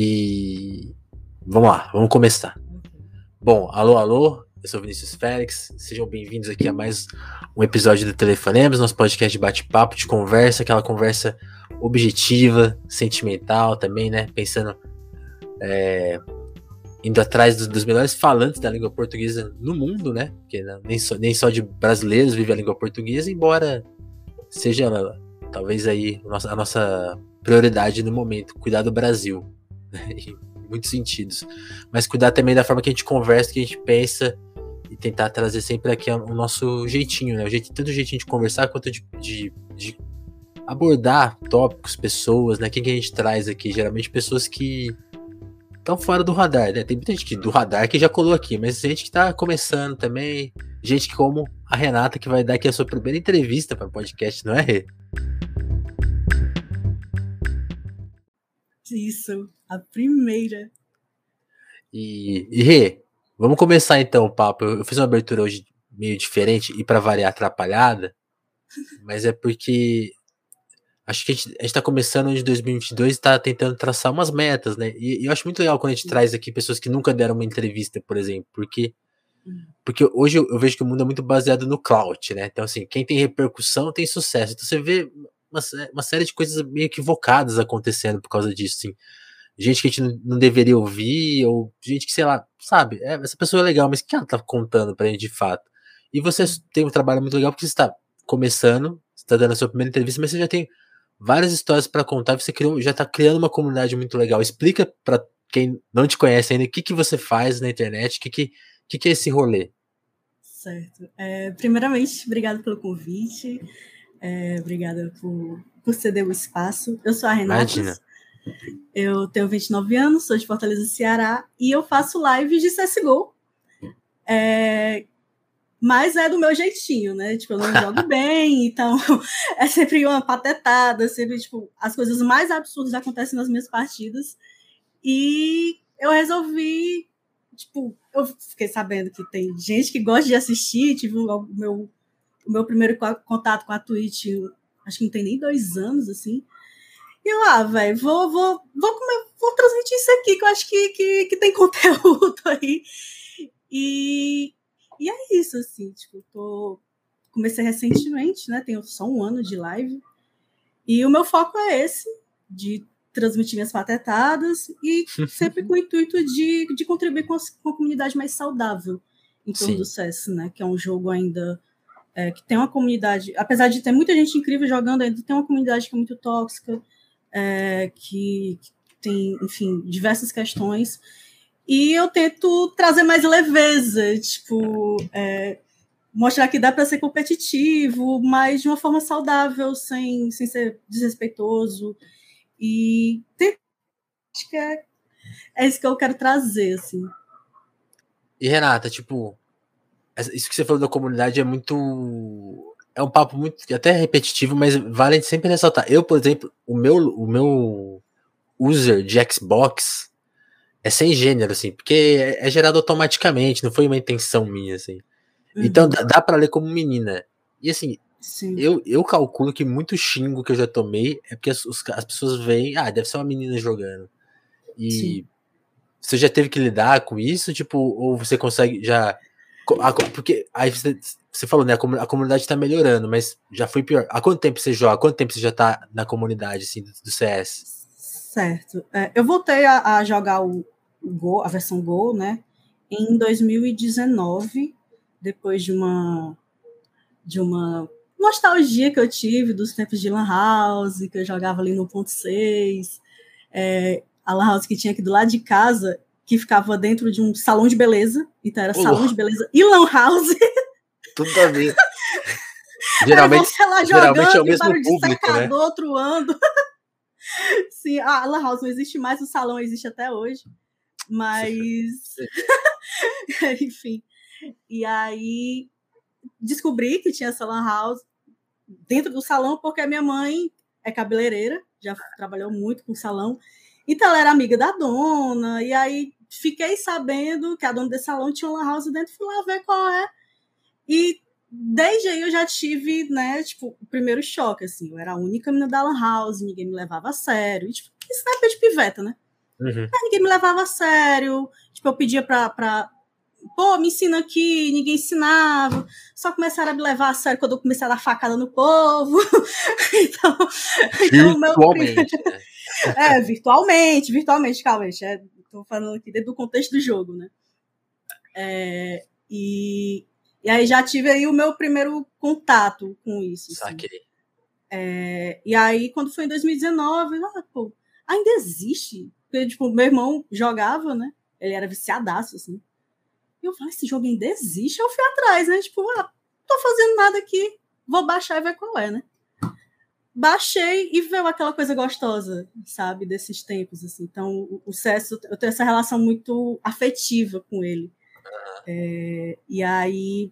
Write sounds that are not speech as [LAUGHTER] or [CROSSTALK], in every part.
E vamos lá, vamos começar. Bom, alô, alô, eu sou Vinícius Félix, sejam bem-vindos aqui a mais um episódio do Telefonemas, nosso podcast de bate-papo, de conversa, aquela conversa objetiva, sentimental também, né? Pensando, é, indo atrás dos, dos, melhores falantes da língua portuguesa no mundo, né? Porque não, nem, só, nem só de brasileiros vive a língua portuguesa, embora seja talvez aí a nossa prioridade no momento, cuidar do Brasil? [LAUGHS] em muitos sentidos. Mas cuidar também da forma que a gente conversa, que a gente pensa e tentar trazer sempre aqui o nosso jeitinho, né? O jeito, tanto o jeitinho de conversar quanto de, de, de abordar tópicos, pessoas, né? Quem que a gente traz aqui? Geralmente pessoas que estão fora do radar, né? Tem muita gente do radar que já colou aqui, mas gente que está começando também, gente que como a Renata que vai dar aqui a sua primeira entrevista para o podcast, não é? Isso, a primeira. E, e Rê, vamos começar então o papo. Eu, eu fiz uma abertura hoje meio diferente e para variar atrapalhada, [LAUGHS] mas é porque acho que a gente, está começando de 2022 e está tentando traçar umas metas, né? E, e, eu acho muito legal quando a gente traz aqui pessoas que nunca deram uma entrevista, por exemplo, porque hum. porque hoje eu, eu vejo que o mundo é muito baseado no clout, né? Então assim, quem tem repercussão tem sucesso. Então você vê uma, uma série de coisas meio equivocadas acontecendo por causa disso, assim. Gente que a gente não deveria ouvir, ou gente que, sei lá, sabe, é, essa pessoa é legal, mas o que ela tá contando pra gente de fato? E você tem um trabalho muito legal porque você está começando, você está dando a sua primeira entrevista, mas você já tem várias histórias para contar, você criou, já tá criando uma comunidade muito legal. Explica para quem não te conhece ainda o que, que você faz na internet, o que, que, que, que é esse rolê. Certo. É, primeiramente, obrigado pelo convite. É, obrigada por, por ceder o espaço. Eu sou a Renata. Imagina. Eu tenho 29 anos, sou de Fortaleza, Ceará, e eu faço lives de CSGO. É, mas é do meu jeitinho, né? Tipo, eu não [LAUGHS] jogo bem, então [LAUGHS] é sempre uma patetada, sempre, tipo, as coisas mais absurdas acontecem nas minhas partidas. E eu resolvi, tipo, eu fiquei sabendo que tem gente que gosta de assistir, tive o meu o meu primeiro contato com a Twitch, acho que não tem nem dois anos, assim. E eu, ah, velho, vou, vou, vou, comer, vou transmitir isso aqui, que eu acho que, que, que tem [LAUGHS] conteúdo aí. E, e é isso, assim, tipo, tô, comecei recentemente, né? Tenho só um ano de live. E o meu foco é esse, de transmitir minhas patetadas e [LAUGHS] sempre com o intuito de, de contribuir com a, com a comunidade mais saudável em torno Sim. do CS, né? Que é um jogo ainda é, que tem uma comunidade, apesar de ter muita gente incrível jogando, ainda tem uma comunidade que é muito tóxica, é, que, que, tem, enfim, diversas questões. E eu tento trazer mais leveza, tipo, é, mostrar que dá para ser competitivo, mas de uma forma saudável, sem, sem ser desrespeitoso. E acho que é, é isso que eu quero trazer, assim. E Renata, tipo, isso que você falou da comunidade é muito. É um papo muito até repetitivo, mas vale sempre ressaltar. Eu, por exemplo, o meu, o meu user de Xbox é sem gênero, assim, porque é, é gerado automaticamente, não foi uma intenção minha, assim. Uhum. Então dá, dá para ler como menina. E assim, eu, eu calculo que muito xingo que eu já tomei é porque as, as pessoas veem, ah, deve ser uma menina jogando. E Sim. você já teve que lidar com isso, tipo, ou você consegue já porque aí você, você falou, né? A comunidade tá melhorando, mas já foi pior. Há quanto tempo você joga? Há quanto tempo você já tá na comunidade assim, do, do CS? Certo. É, eu voltei a, a, jogar o, o Go, a versão Go, né? Em 2019, depois de uma de uma nostalgia que eu tive dos tempos de Lan House, que eu jogava ali no ponto 6. É, a Lan House que tinha aqui do lado de casa, que ficava dentro de um salão de beleza. Então era salão de beleza e lan house. [LAUGHS] Tudo a ver. [LAUGHS] geralmente, lá geralmente é o mesmo público, né? outro ando. [LAUGHS] Sim, a lan house não existe mais, o salão existe até hoje. Mas [LAUGHS] enfim. E aí descobri que tinha essa lan house dentro do salão porque a minha mãe é cabeleireira, já trabalhou muito com salão. Então ela era amiga da dona, e aí fiquei sabendo que a dona desse salão tinha uma house dentro, fui lá ver qual é. E desde aí eu já tive, né, tipo, o primeiro choque, assim. Eu era a única menina da Lan House, ninguém me levava a sério. E, tipo, isso na época de piveta, né? Uhum. ninguém me levava a sério. Tipo, eu pedia pra, pra. Pô, me ensina aqui, ninguém ensinava. Só começaram a me levar a sério quando eu comecei a dar facada no povo. [LAUGHS] então. Então, né? [LAUGHS] é, virtualmente, virtualmente, calma, gente. É, tô falando aqui dentro do contexto do jogo, né? É, e, e aí já tive aí o meu primeiro contato com isso. Assim. Saquei. É, e aí, quando foi em 2019, ah, pô, ainda existe. Porque, tipo, meu irmão jogava, né? Ele era viciadaço, assim. E eu falei, esse jogo ainda existe? Eu fui atrás, né? Tipo, ah, tô fazendo nada aqui, vou baixar e ver qual é, né? Baixei e veio aquela coisa gostosa, sabe? Desses tempos, assim. Então, o, o eu tenho essa relação muito afetiva com ele. É, e aí.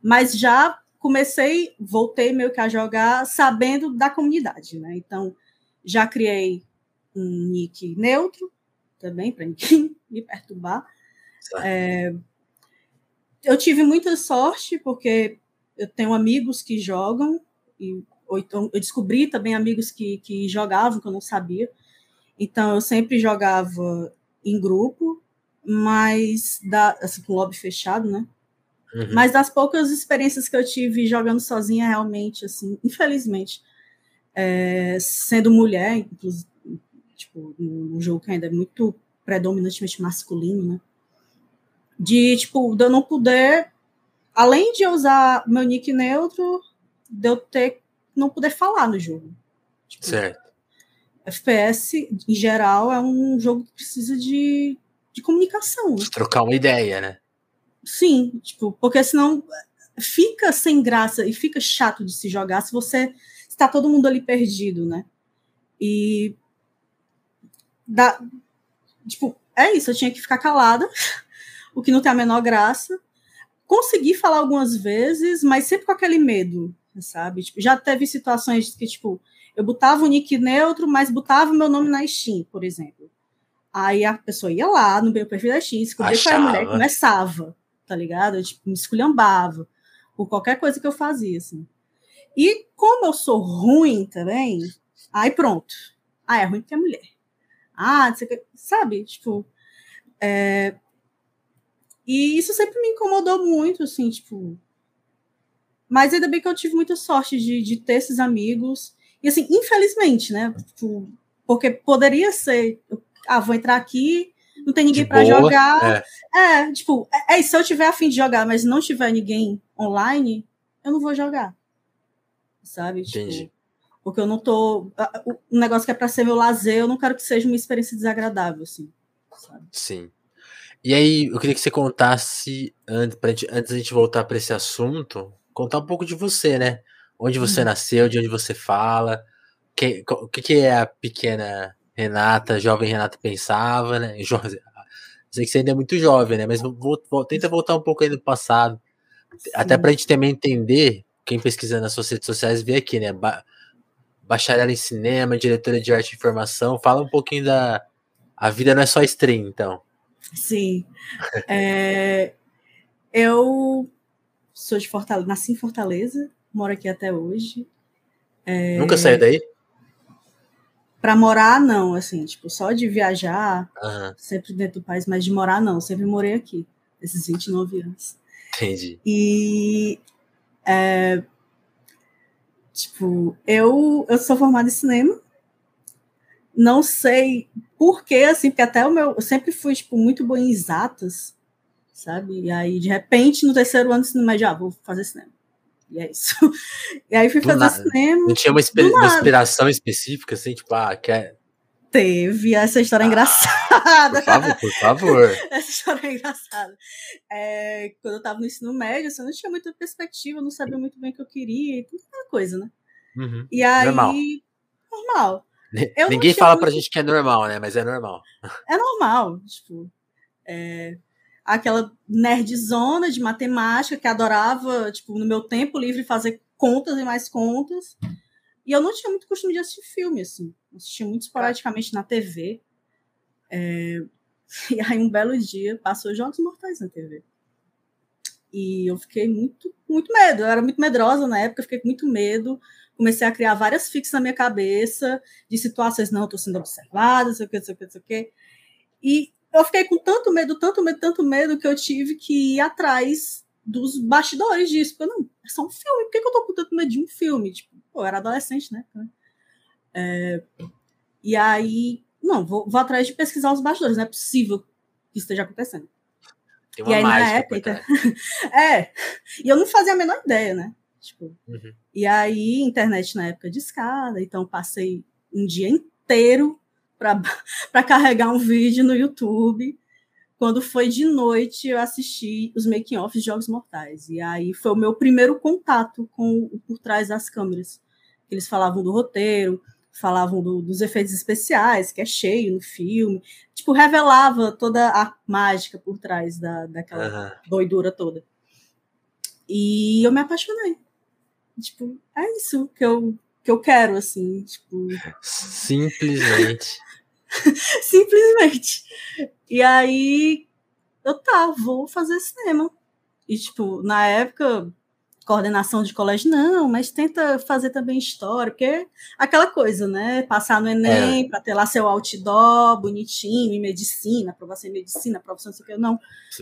Mas já comecei, voltei meio que a jogar sabendo da comunidade, né? Então, já criei um nick neutro também, para ninguém [LAUGHS] me perturbar. É, eu tive muita sorte, porque eu tenho amigos que jogam, e ou então eu descobri também amigos que, que jogavam, que eu não sabia. Então, eu sempre jogava em grupo, mas da, assim, com lobby fechado, né? Uhum. Mas das poucas experiências que eu tive jogando sozinha, realmente, assim, infelizmente, é, sendo mulher, inclusive, tipo, num jogo que ainda é muito predominantemente masculino, né? De, tipo, de eu não poder, além de eu usar meu nick neutro, de eu ter, não poder falar no jogo. Tipo, certo. FPS, em geral, é um jogo que precisa de, de comunicação. Né? Trocar uma ideia, né? Sim, tipo, porque senão fica sem graça e fica chato de se jogar se você está todo mundo ali perdido, né? E da, tipo, é isso, eu tinha que ficar calada, [LAUGHS] o que não tem a menor graça. Consegui falar algumas vezes, mas sempre com aquele medo, sabe? Tipo, já teve situações que, tipo, eu botava o nick neutro, mas botava o meu nome na Steam, por exemplo. Aí a pessoa ia lá no meu perfil da Steam, descobria que era mulher começava tá ligado? Eu, tipo, me esculhambava por qualquer coisa que eu fazia, assim. E como eu sou ruim também, aí pronto. Ah, é ruim porque é mulher. Ah, sabe? Tipo. É... E isso sempre me incomodou muito, assim, tipo. Mas ainda bem que eu tive muita sorte de, de ter esses amigos. E assim, infelizmente, né? Tipo, porque poderia ser. Ah, vou entrar aqui não tem ninguém para jogar. É. é, tipo, é, é, se eu tiver afim de jogar, mas não tiver ninguém online, eu não vou jogar. Sabe? Tipo, Entendi. porque eu não tô. O negócio que é para ser meu lazer, eu não quero que seja uma experiência desagradável, assim. Sabe? Sim. E aí, eu queria que você contasse, antes, gente, antes da gente voltar para esse assunto, contar um pouco de você, né? Onde você hum. nasceu, de onde você fala, que, o que, que é a pequena Renata, jovem Renata pensava, né? [LAUGHS] Jo... Sei que você ainda é muito jovem, né? Mas vou, vou, tenta voltar um pouco aí no passado. Sim. Até pra gente também entender, quem pesquisa nas suas redes sociais vê aqui, né? Ba bacharel em cinema, diretora de arte e informação. Fala um pouquinho da. A vida não é só stream, então. Sim. é... Eu sou de Fortaleza, nasci em Fortaleza, moro aqui até hoje. É... Nunca saiu daí? Para morar, não, assim, tipo, só de viajar, uhum. sempre dentro do país, mas de morar, não, sempre morei aqui, esses 29 anos. Entendi. E, é, tipo, eu, eu sou formada em cinema, não sei por quê, assim, porque até o meu, eu sempre fui, tipo, muito boa em exatas, sabe? E aí, de repente, no terceiro ano do cinema, já, ah, vou fazer cinema. E é isso. [LAUGHS] E aí fui do fazer nada. cinema. Não tinha uma, uma inspiração específica, assim, tipo, ah, quer. Teve, essa história ah, engraçada. Por favor, por favor. [LAUGHS] essa história é engraçada. É, quando eu tava no ensino médio, assim, eu não tinha muita perspectiva, não sabia muito bem o que eu queria, e tudo aquela coisa, né? Uhum. E aí. Normal. normal. Eu Ninguém fala muito... pra gente que é normal, né? Mas é normal. É normal, tipo. É, aquela nerdzona de matemática que adorava, tipo, no meu tempo livre fazer contas e mais contas. E eu não tinha muito costume de assistir filme, assim. Assistia muito esporadicamente na TV. É... [LAUGHS] E aí, um belo dia, passou Jogos Mortais na TV. E eu fiquei muito, muito medo. Eu era muito medrosa na época, fiquei com muito medo. Comecei a criar várias fixas na minha cabeça de situações, não, estou sendo observada, sei o que, sei o que, sei o que. E eu fiquei com tanto medo, tanto medo, tanto medo, que eu tive que ir atrás dos bastidores disso. Porque, não, é só um filme, por que, que eu tô com tanto medo de um filme? Tipo, pô, eu era adolescente, né? É, e aí, não, vou, vou atrás de pesquisar os bastidores, não é possível que isso esteja acontecendo. Tem uma e aí, na época. [LAUGHS] é, e eu não fazia a menor ideia, né? Tipo, uhum. E aí, internet na época de escada, então passei um dia inteiro para [LAUGHS] carregar um vídeo no YouTube. Quando foi de noite, eu assisti os making-offs de Jogos Mortais. E aí foi o meu primeiro contato com o por trás das câmeras. Eles falavam do roteiro, falavam do, dos efeitos especiais, que é cheio no filme. Tipo, revelava toda a mágica por trás da, daquela uhum. doidura toda. E eu me apaixonei. Tipo, é isso que eu, que eu quero, assim. Tipo... Simplesmente. [LAUGHS] Simplesmente. E aí, eu tá, vou fazer cinema. E, tipo, na época, coordenação de colégio, não, mas tenta fazer também história, porque aquela coisa, né? Passar no Enem é. para ter lá seu outdoor bonitinho, em medicina, aprovação em medicina, aprovação não sei o que, não.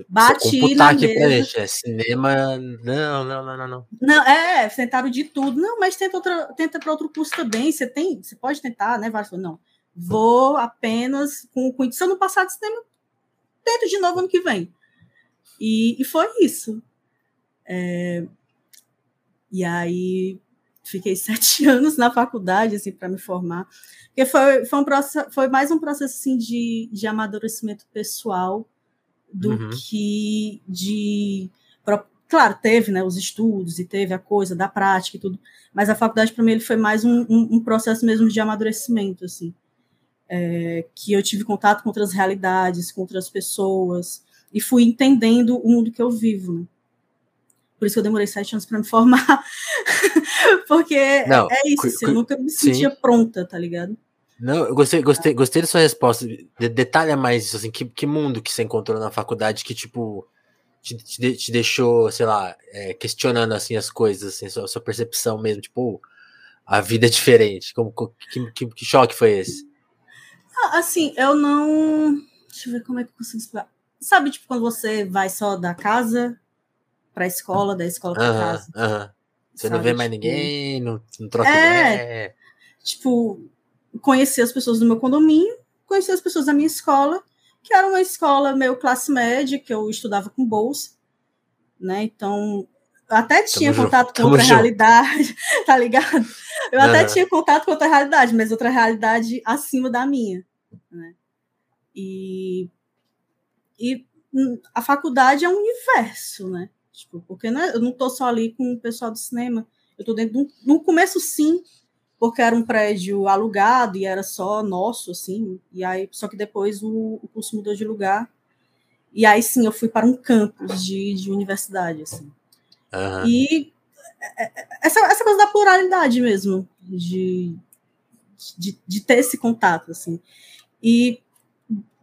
Bati na aqui mesa. Gente, é cinema, não, não, não, não, não. Não, é, tentaram de tudo. Não, mas tenta outra, tenta para outro curso também, você tem, você pode tentar, né? Vários, não. Vou apenas com, com se eu não passar de cinema, tento de novo ano que vem. E, e foi isso. É, e aí fiquei [LAUGHS] sete anos na faculdade assim para me formar, porque foi, foi, um processo, foi mais um processo assim, de, de amadurecimento pessoal do uhum. que de claro teve né os estudos e teve a coisa da prática e tudo, mas a faculdade para mim ele foi mais um, um, um, processo mesmo de amadurecimento assim, é, que eu tive contato com outras realidades, com outras pessoas e fui entendendo o mundo que eu vivo. Né? Por isso que eu demorei sete anos para me formar. [LAUGHS] Porque Não, é isso, assim, eu nunca me sentia sim. pronta, tá ligado? Não, eu gostei, gostei, gostei da sua resposta. De, detalha mais isso, assim, que, que mundo que você encontrou na faculdade que, tipo, te, te, te deixou, sei lá, é, questionando, assim, as coisas, assim, sua, sua percepção mesmo, tipo, a vida é diferente. Como, que, que, que choque foi esse? Ah, assim, eu não... Deixa eu ver como é que eu consigo explicar. Sabe, tipo, quando você vai só da casa para a escola, da escola para casa. Uhum. Você sabe? não vê mais tipo, ninguém, não, não troca é, ideia. Tipo, conhecer as pessoas do meu condomínio, conhecer as pessoas da minha escola, que era uma escola meio classe média, que eu estudava com bolsa, né? Então, eu até tinha Tamo contato junto. com outra Tamo realidade, junto. [LAUGHS] tá ligado? Eu uhum. até tinha contato com outra realidade, mas outra realidade acima da minha, né? E, e hum, a faculdade é um universo, né? Tipo, porque não é, eu não estou só ali com o pessoal do cinema. Eu estou dentro de um, no começo sim, porque era um prédio alugado e era só nosso, assim. E aí, só que depois o, o curso mudou de lugar. E aí sim, eu fui para um campus de, de universidade, assim. Uhum. E é, é, essa, essa coisa da pluralidade mesmo, de, de, de ter esse contato, assim. E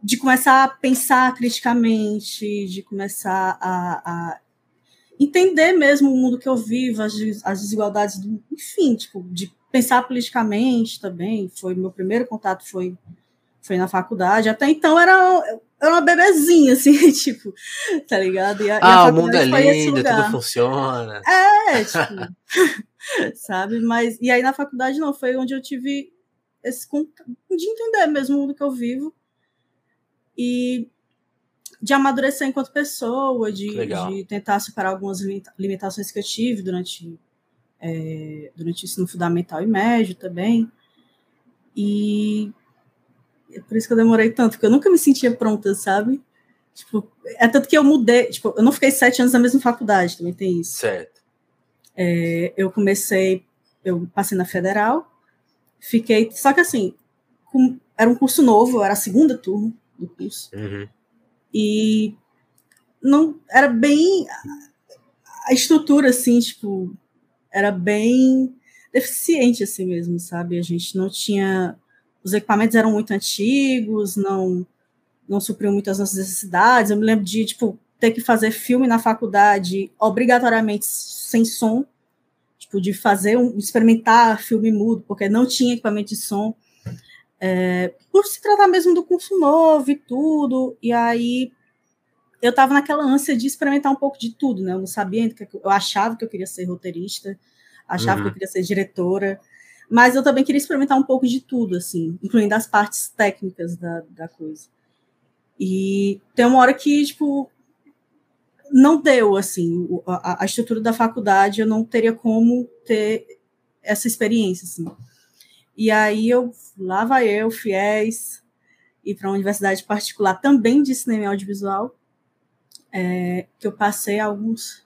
de começar a pensar criticamente, de começar a, a entender mesmo o mundo que eu vivo, as, as desigualdades, do, enfim, tipo, de pensar politicamente também. Foi meu primeiro contato foi foi na faculdade. Até então era, era uma bebezinha, [LAUGHS] assim, tipo, tá ligado? E a, ah, e o mundo é lindo, tudo funciona. É, tipo, [LAUGHS] sabe? Mas, e aí na faculdade não, foi onde eu tive esse de entender mesmo o mundo que eu vivo. E de amadurecer enquanto pessoa, de, de, tentar superar algumas limitações que eu tive durante, é, durante o ensino fundamental e médio também. E é por isso que eu demorei tanto, porque eu nunca me sentia pronta, sabe? Tipo, é tanto que eu mudei, tipo, eu não fiquei sete anos na mesma faculdade, também tem isso. Certo. É, eu comecei, eu passei na federal, fiquei, só que assim, com, era um curso novo, era a segunda turma do curso. Uhum e não era bem a estrutura assim, tipo, era bem deficiente assim mesmo, sabe? A gente não tinha os equipamentos eram muito antigos, não não supriam muitas nossas necessidades. Eu me lembro de, tipo, ter que fazer filme na faculdade obrigatoriamente sem som, tipo, de fazer um, experimentar filme mudo, porque não tinha equipamento de som, é, por se tratar mesmo do curso novo e tudo, e aí eu estava naquela ânsia de experimentar um pouco de tudo, né? Eu não sabia, eu achava que eu queria ser roteirista, achava uhum. que eu uhum. queria ser diretora, mas eu também queria experimentar um pouco de tudo, assim, incluindo as partes técnicas da, da coisa. E tem uma hora que, tipo, não deu, assim, a, a estrutura da faculdade, eu não teria como ter essa experiência, assim. E aí eu, lá vai eu, fiéis, ir para uma universidade particular também de cinema e audiovisual, é, que eu passei alguns.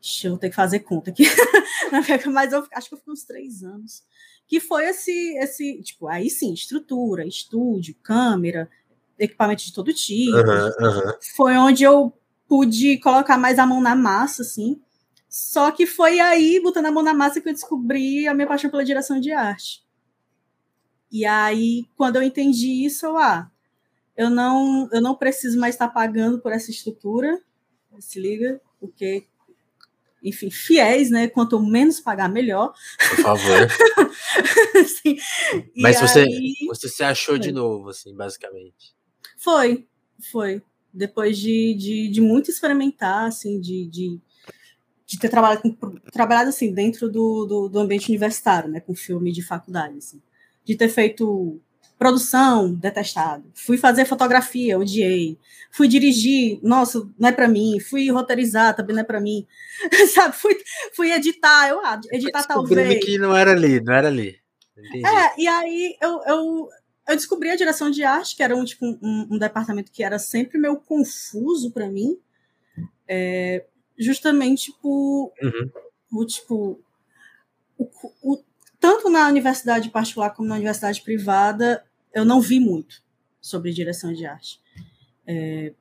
Deixa eu ter que fazer conta aqui. [LAUGHS] Mas eu acho que eu fiquei uns três anos. Que foi esse, esse, tipo, aí sim, estrutura, estúdio, câmera, equipamento de todo tipo. Uhum, uhum. Foi onde eu pude colocar mais a mão na massa, assim. Só que foi aí, botando a mão na massa, que eu descobri a minha paixão pela direção de arte. E aí, quando eu entendi isso, eu, ah, eu não, eu não preciso mais estar pagando por essa estrutura, se liga, porque, enfim, fiéis, né? Quanto menos pagar, melhor. Por favor. [LAUGHS] Sim. Mas você, aí... você se achou foi. de novo, assim, basicamente. Foi, foi. Depois de, de, de muito experimentar, assim, de, de, de ter trabalhado, trabalhado assim, dentro do, do, do ambiente universitário, né? Com filme de faculdade, assim. De ter feito Produção, detestado. Fui fazer fotografia, odiei. Fui dirigir, nossa, não é para mim. Fui roteirizar, também não é para mim. [LAUGHS] Sabe, fui, fui editar, eu ah, editar talvez. que não era ali, não era ali. Entendi. É, e aí eu, eu, eu descobri a direção de arte, que era um, tipo, um, um departamento que era sempre meio confuso para mim. É, justamente por, uhum. por tipo, o, o, tanto na universidade particular como na universidade privada, eu não vi muito sobre direção de arte. É,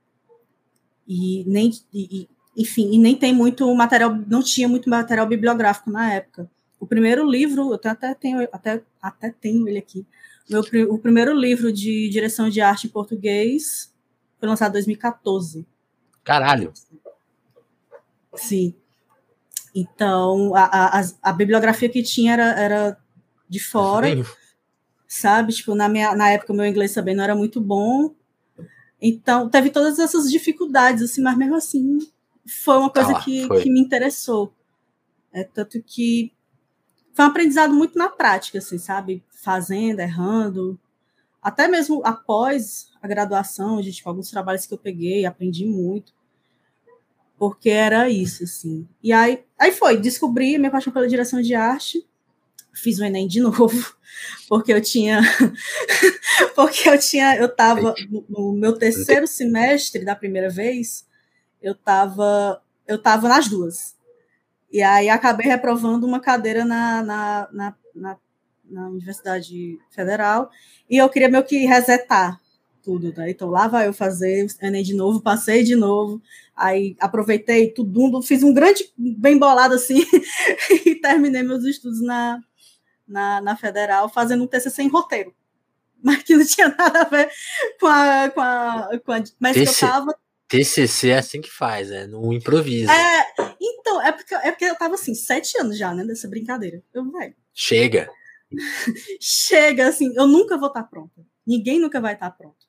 e nem, e, enfim, e nem tem muito material, não tinha muito material bibliográfico na época. O primeiro livro, eu até tenho, até, até tenho ele aqui. Meu, o primeiro livro de direção de arte em português foi lançado em 2014. Caralho! Sim. Então, a, a, a bibliografia que tinha era, era de fora sabe? Tipo, na, minha, na época, meu inglês também não era muito bom. Então, teve todas essas dificuldades, assim, mas mesmo assim, foi uma coisa ah, que, que me interessou. É, tanto que foi um aprendizado muito na prática, assim, sabe? Fazendo, errando. Até mesmo após a graduação, de tipo, alguns trabalhos que eu peguei, aprendi muito. Porque era isso, assim. E aí, aí foi, descobri minha paixão pela direção de arte fiz o Enem de [LAUGHS] novo, porque eu tinha [LAUGHS] porque eu tinha eu estava no meu terceiro semestre da primeira vez, eu estava eu tava nas duas. E aí acabei reprovando uma cadeira na, na, na, na, na Universidade Federal e eu queria meio que resetar tudo, né? Então lá vai eu fazer o Enem de novo, passei de novo, aí aproveitei tudo, fiz um grande bem bolado assim [LAUGHS] e terminei meus estudos na, na, na federal fazendo um TCC em roteiro, mas que não tinha nada a ver com a. Com a, com a mas TC, que eu tava. TCC é assim que faz, é no improviso. É, então, é porque, é porque eu tava assim, sete anos já, né, dessa brincadeira. Eu, velho. Chega. [LAUGHS] Chega, assim, eu nunca vou estar tá pronta. Ninguém nunca vai estar tá pronto.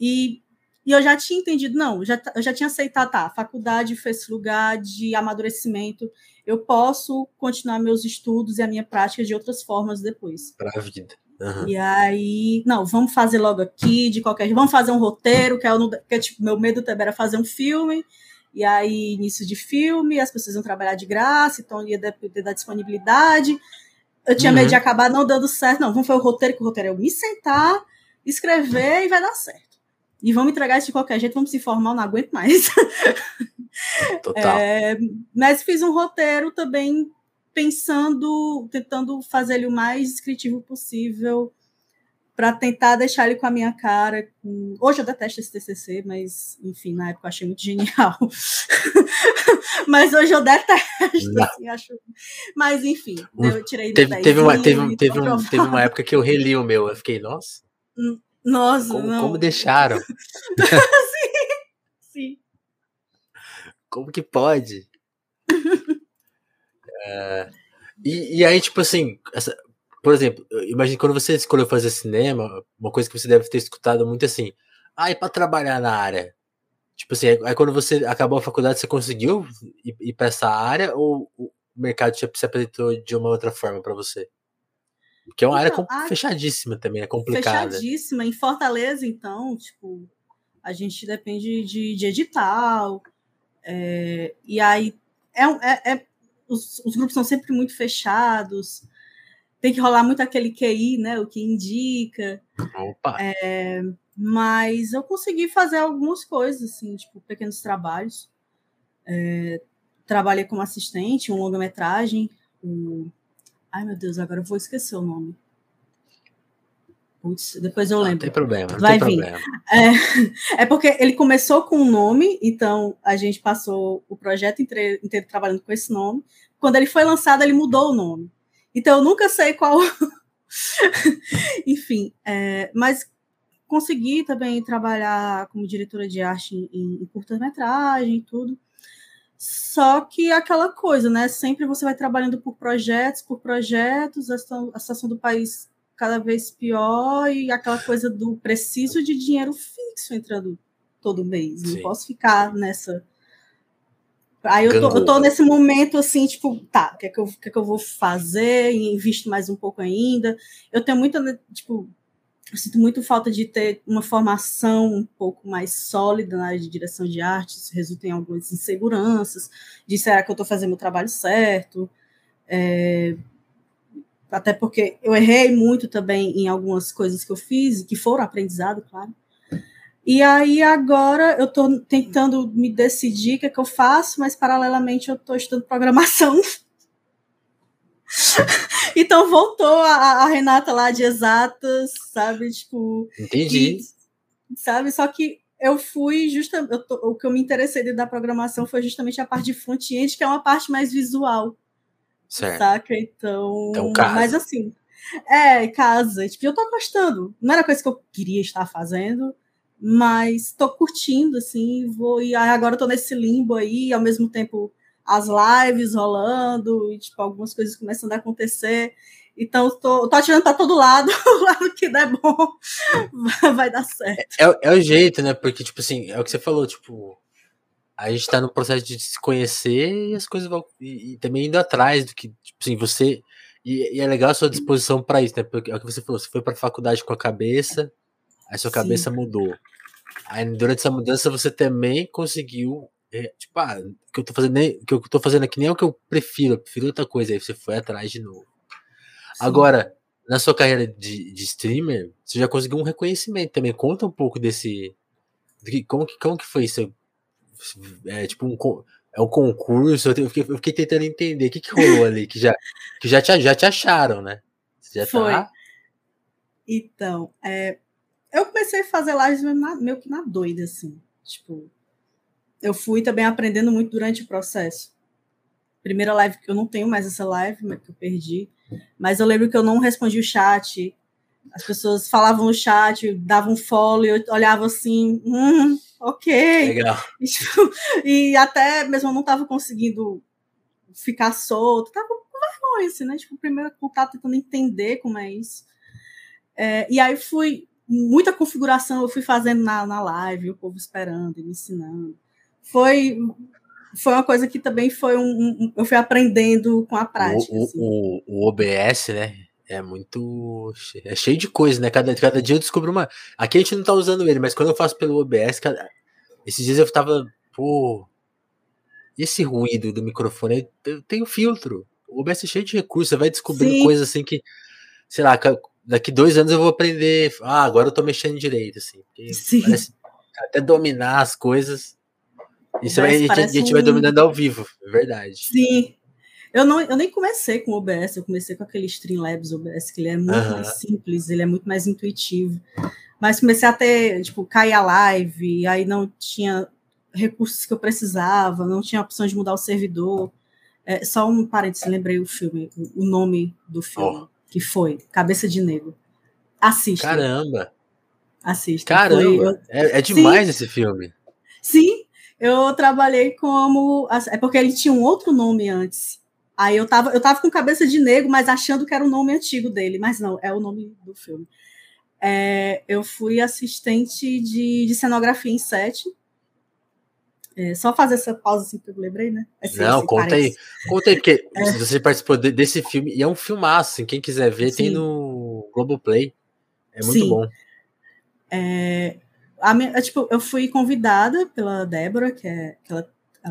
E, e eu já tinha entendido, não, já, eu já tinha aceitado, tá, faculdade fez lugar de amadurecimento, eu posso continuar meus estudos e a minha prática de outras formas depois. Para a vida. Uhum. E aí, não, vamos fazer logo aqui, de qualquer jeito, vamos fazer um roteiro, que, é, o, que é, tipo, meu medo também era fazer um filme, e aí, início de filme, as pessoas iam trabalhar de graça, então ia depender da disponibilidade. Eu tinha uhum. medo de acabar não dando certo, não, vamos fazer o roteiro, que o roteiro é eu me sentar, escrever e vai dar certo. E vamos entregar isso de qualquer jeito, vamos se informar, eu não aguento mais. [LAUGHS] Total. É, mas fiz um roteiro também pensando, tentando fazer ele o mais descritivo possível para tentar deixar ele com a minha cara. Hoje eu detesto esse TCC, mas enfim, na época eu achei muito genial. [LAUGHS] mas hoje eu detesto, assim, acho. Mas enfim, eu tirei teve, teve uma teve, teve, um, teve uma época que eu reli o meu, eu fiquei, nossa. Nossa, como, como deixaram? [LAUGHS] sim, sim. Como que pode? [LAUGHS] é, e, e aí, tipo assim, essa, por exemplo, imagine quando você escolheu fazer cinema, uma coisa que você deve ter escutado muito assim, ah, e pra trabalhar na área? Tipo assim, aí quando você acabou a faculdade, você conseguiu ir, ir pra essa área ou o mercado se apresentou de uma outra forma para você? Que é uma então, área fechadíssima também, é complicada. Fechadíssima. Em Fortaleza, então, tipo, a gente depende de, de edital. É, e aí, é, é, é os, os, grupos são sempre muito fechados. Tem que rolar muito aquele QI, né? O que indica. Opa! É, mas eu consegui fazer algumas coisas, assim, tipo, pequenos trabalhos. É, trabalhei como assistente, um longa-metragem, um Ai, meu Deus, agora eu vou esquecer o nome. Putz, depois eu lembro. Não tem problema, não Vai tem vir. problema. É, [LAUGHS] é, porque ele começou com um nome, então a gente passou o projeto inteiro, inteiro trabalhando com esse nome. Quando ele foi lançado, ele mudou o nome. Então eu nunca sei qual. [LAUGHS] Enfim, é, mas consegui também trabalhar como diretora de arte em, em curta-metragem e tudo. Só que aquela coisa, né? Sempre você vai trabalhando por projetos, por projetos, a situação, a situação do país cada vez pior e aquela coisa do preciso de dinheiro fixo entrando todo mês. Sim. Não posso ficar nessa. Aí eu tô, eu tô, nesse momento assim, tipo, tá, o que, é que, eu, que, é que eu vou fazer? Invisto mais um pouco ainda. Eu tenho muita, né, tipo, eu sinto muito falta de ter uma formação um pouco mais sólida na área de direção de arte, isso resulta em algumas inseguranças, de será que eu estou fazendo o trabalho certo, é, até porque eu errei muito também em algumas coisas que eu fiz, que foram aprendizado, claro, e aí agora eu estou tentando me decidir o que, é que eu faço, mas paralelamente eu estou estudando programação [LAUGHS] então voltou a, a, Renata lá de exatas, sabe? Tipo. Entendi. E, sabe? Só que eu fui justamente. O que eu me interessei da programação foi justamente a parte de front-end, que é uma parte mais visual. Certo. Saca? Então. Então, casa. Mas assim. É, casa. Tipo, eu tô gostando. Não era coisa que eu queria estar fazendo, mas tô curtindo, assim, vou. E agora eu tô nesse limbo aí, ao mesmo tempo as lives rolando, e, tipo, algumas coisas começando a acontecer. Então, tô, tô atirando para todo lado, [LAUGHS] o lado que der bom, [LAUGHS] vai dar certo. É, é, o jeito, né? Porque, tipo assim, é o que você falou, tipo, a gente tá no processo de se conhecer e as coisas vão. E, e também indo atrás do que, tipo assim, você. E, e é legal a sua disposição para isso, né? Porque é o que você falou, você foi pra faculdade com a cabeça, aí sua Sim. cabeça mudou. Aí durante essa mudança você também conseguiu é, tipo, ah, o que eu tô fazendo, nem, que eu tô fazendo aqui nem é o que eu prefiro, eu prefiro outra coisa. Aí você foi atrás de novo. Sim. Agora, na sua carreira de, de streamer, você já conseguiu um reconhecimento também. Conta um pouco desse. De, como, que, como que foi isso? É tipo um, é um concurso. Eu fiquei, eu fiquei tentando entender o que, que rolou ali, que já, que já, te, já te acharam, né? Você já foi. Tá... Então, é, eu comecei a fazer lives meio que na doida, assim. Tipo, eu fui também aprendendo muito durante o processo. Primeira live que eu não tenho mais essa live, que eu perdi, mas eu lembro que eu não respondi o chat. As pessoas falavam no chat, davam follow, e eu olhava assim, hum, ok. Legal. [LAUGHS] E, até mesmo eu não estava conseguindo ficar solto, tava com vergonha, assim, né? Tipo, primeiro contato tentando entender como é isso. É, e aí fui, muita configuração eu fui fazendo na, na live, o povo esperando e me ensinando foi foi uma coisa que também foi um, um eu fui aprendendo com a prática. O, assim. o, o, OBS, né? É muito. É cheio de coisa, né? Cada, cada dia eu descubro uma. Aqui a gente não tá usando ele, mas quando eu faço pelo OBS, cada... esses dias eu tava. Pô. Esse ruído do microfone, eu tenho filtro. O OBS é cheio de recursos, você vai descobrindo coisas assim que. Sei lá, daqui dois anos eu vou aprender. Ah, agora eu tô mexendo direito, assim. Sim. Até dominar as coisas. Isso aí a gente, a gente um... vai dominando ao vivo, é verdade. Sim. Eu, não, eu nem comecei com o OBS, eu comecei com aquele Streamlabs OBS, que ele é muito mais simples, ele é muito mais intuitivo. Mas comecei a ter, tipo, cair a live, aí não tinha recursos que eu precisava, não tinha opção de mudar o servidor. É, só um parênteses, lembrei o filme, o nome do filme, oh. que foi Cabeça de Negro. Assista. Caramba! Assista. Caramba! Foi, é, é, demais Sim. esse filme. Sim, eu trabalhei como. É porque ele tinha um outro nome antes. Aí eu tava, eu tava com cabeça de negro, mas achando que era o nome antigo dele, mas não, é o nome do filme. É, eu fui assistente de, de cenografia em sete. É, só fazer essa pausa assim que eu lembrei, né? Não, esse conta parece. aí. Conta aí, porque [LAUGHS] é. você participou de, desse filme, e é um filmaço, assim, quem quiser ver, Sim. tem no Globoplay. É muito Sim. bom. É, minha, tipo, eu fui convidada pela Débora, que, é, que ela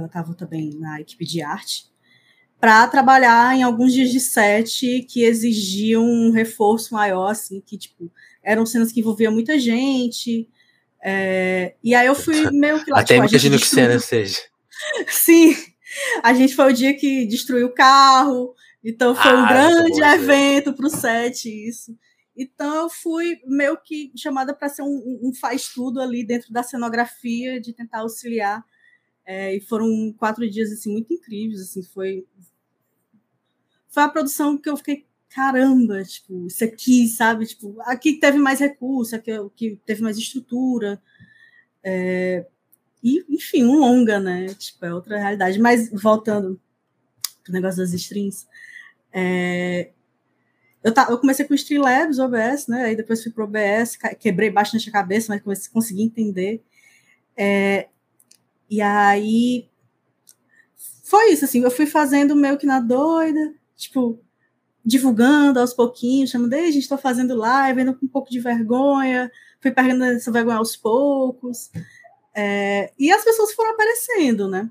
estava também na equipe de arte, para trabalhar em alguns dias de set que exigiam um reforço maior, assim, que, tipo, eram cenas que envolviam muita gente. É, e aí eu fui [LAUGHS] meio que lá. Até tipo, imagino que cena seja. [LAUGHS] Sim, a gente foi o dia que destruiu o carro, então foi ah, um grande evento para o set, isso. Então eu fui meio que chamada para ser um, um faz-tudo ali dentro da cenografia, de tentar auxiliar. É, e foram quatro dias assim muito incríveis, assim, foi foi a produção que eu fiquei, caramba, tipo, isso aqui, sabe? Tipo, aqui teve mais recurso, aqui, aqui teve mais estrutura. É, e, enfim, um longa, né? Tipo, é outra realidade. Mas voltando pro negócio das strings, é, eu, tá, eu comecei com Streamlabs, OBS, né? Aí depois fui pro OBS, quebrei bastante a cabeça, mas comecei, consegui entender. É, e aí foi isso, assim, eu fui fazendo meio que na doida, tipo, divulgando aos pouquinhos, chamando, a gente está fazendo live, ainda com um pouco de vergonha, fui perdendo essa vergonha aos poucos. É, e as pessoas foram aparecendo, né?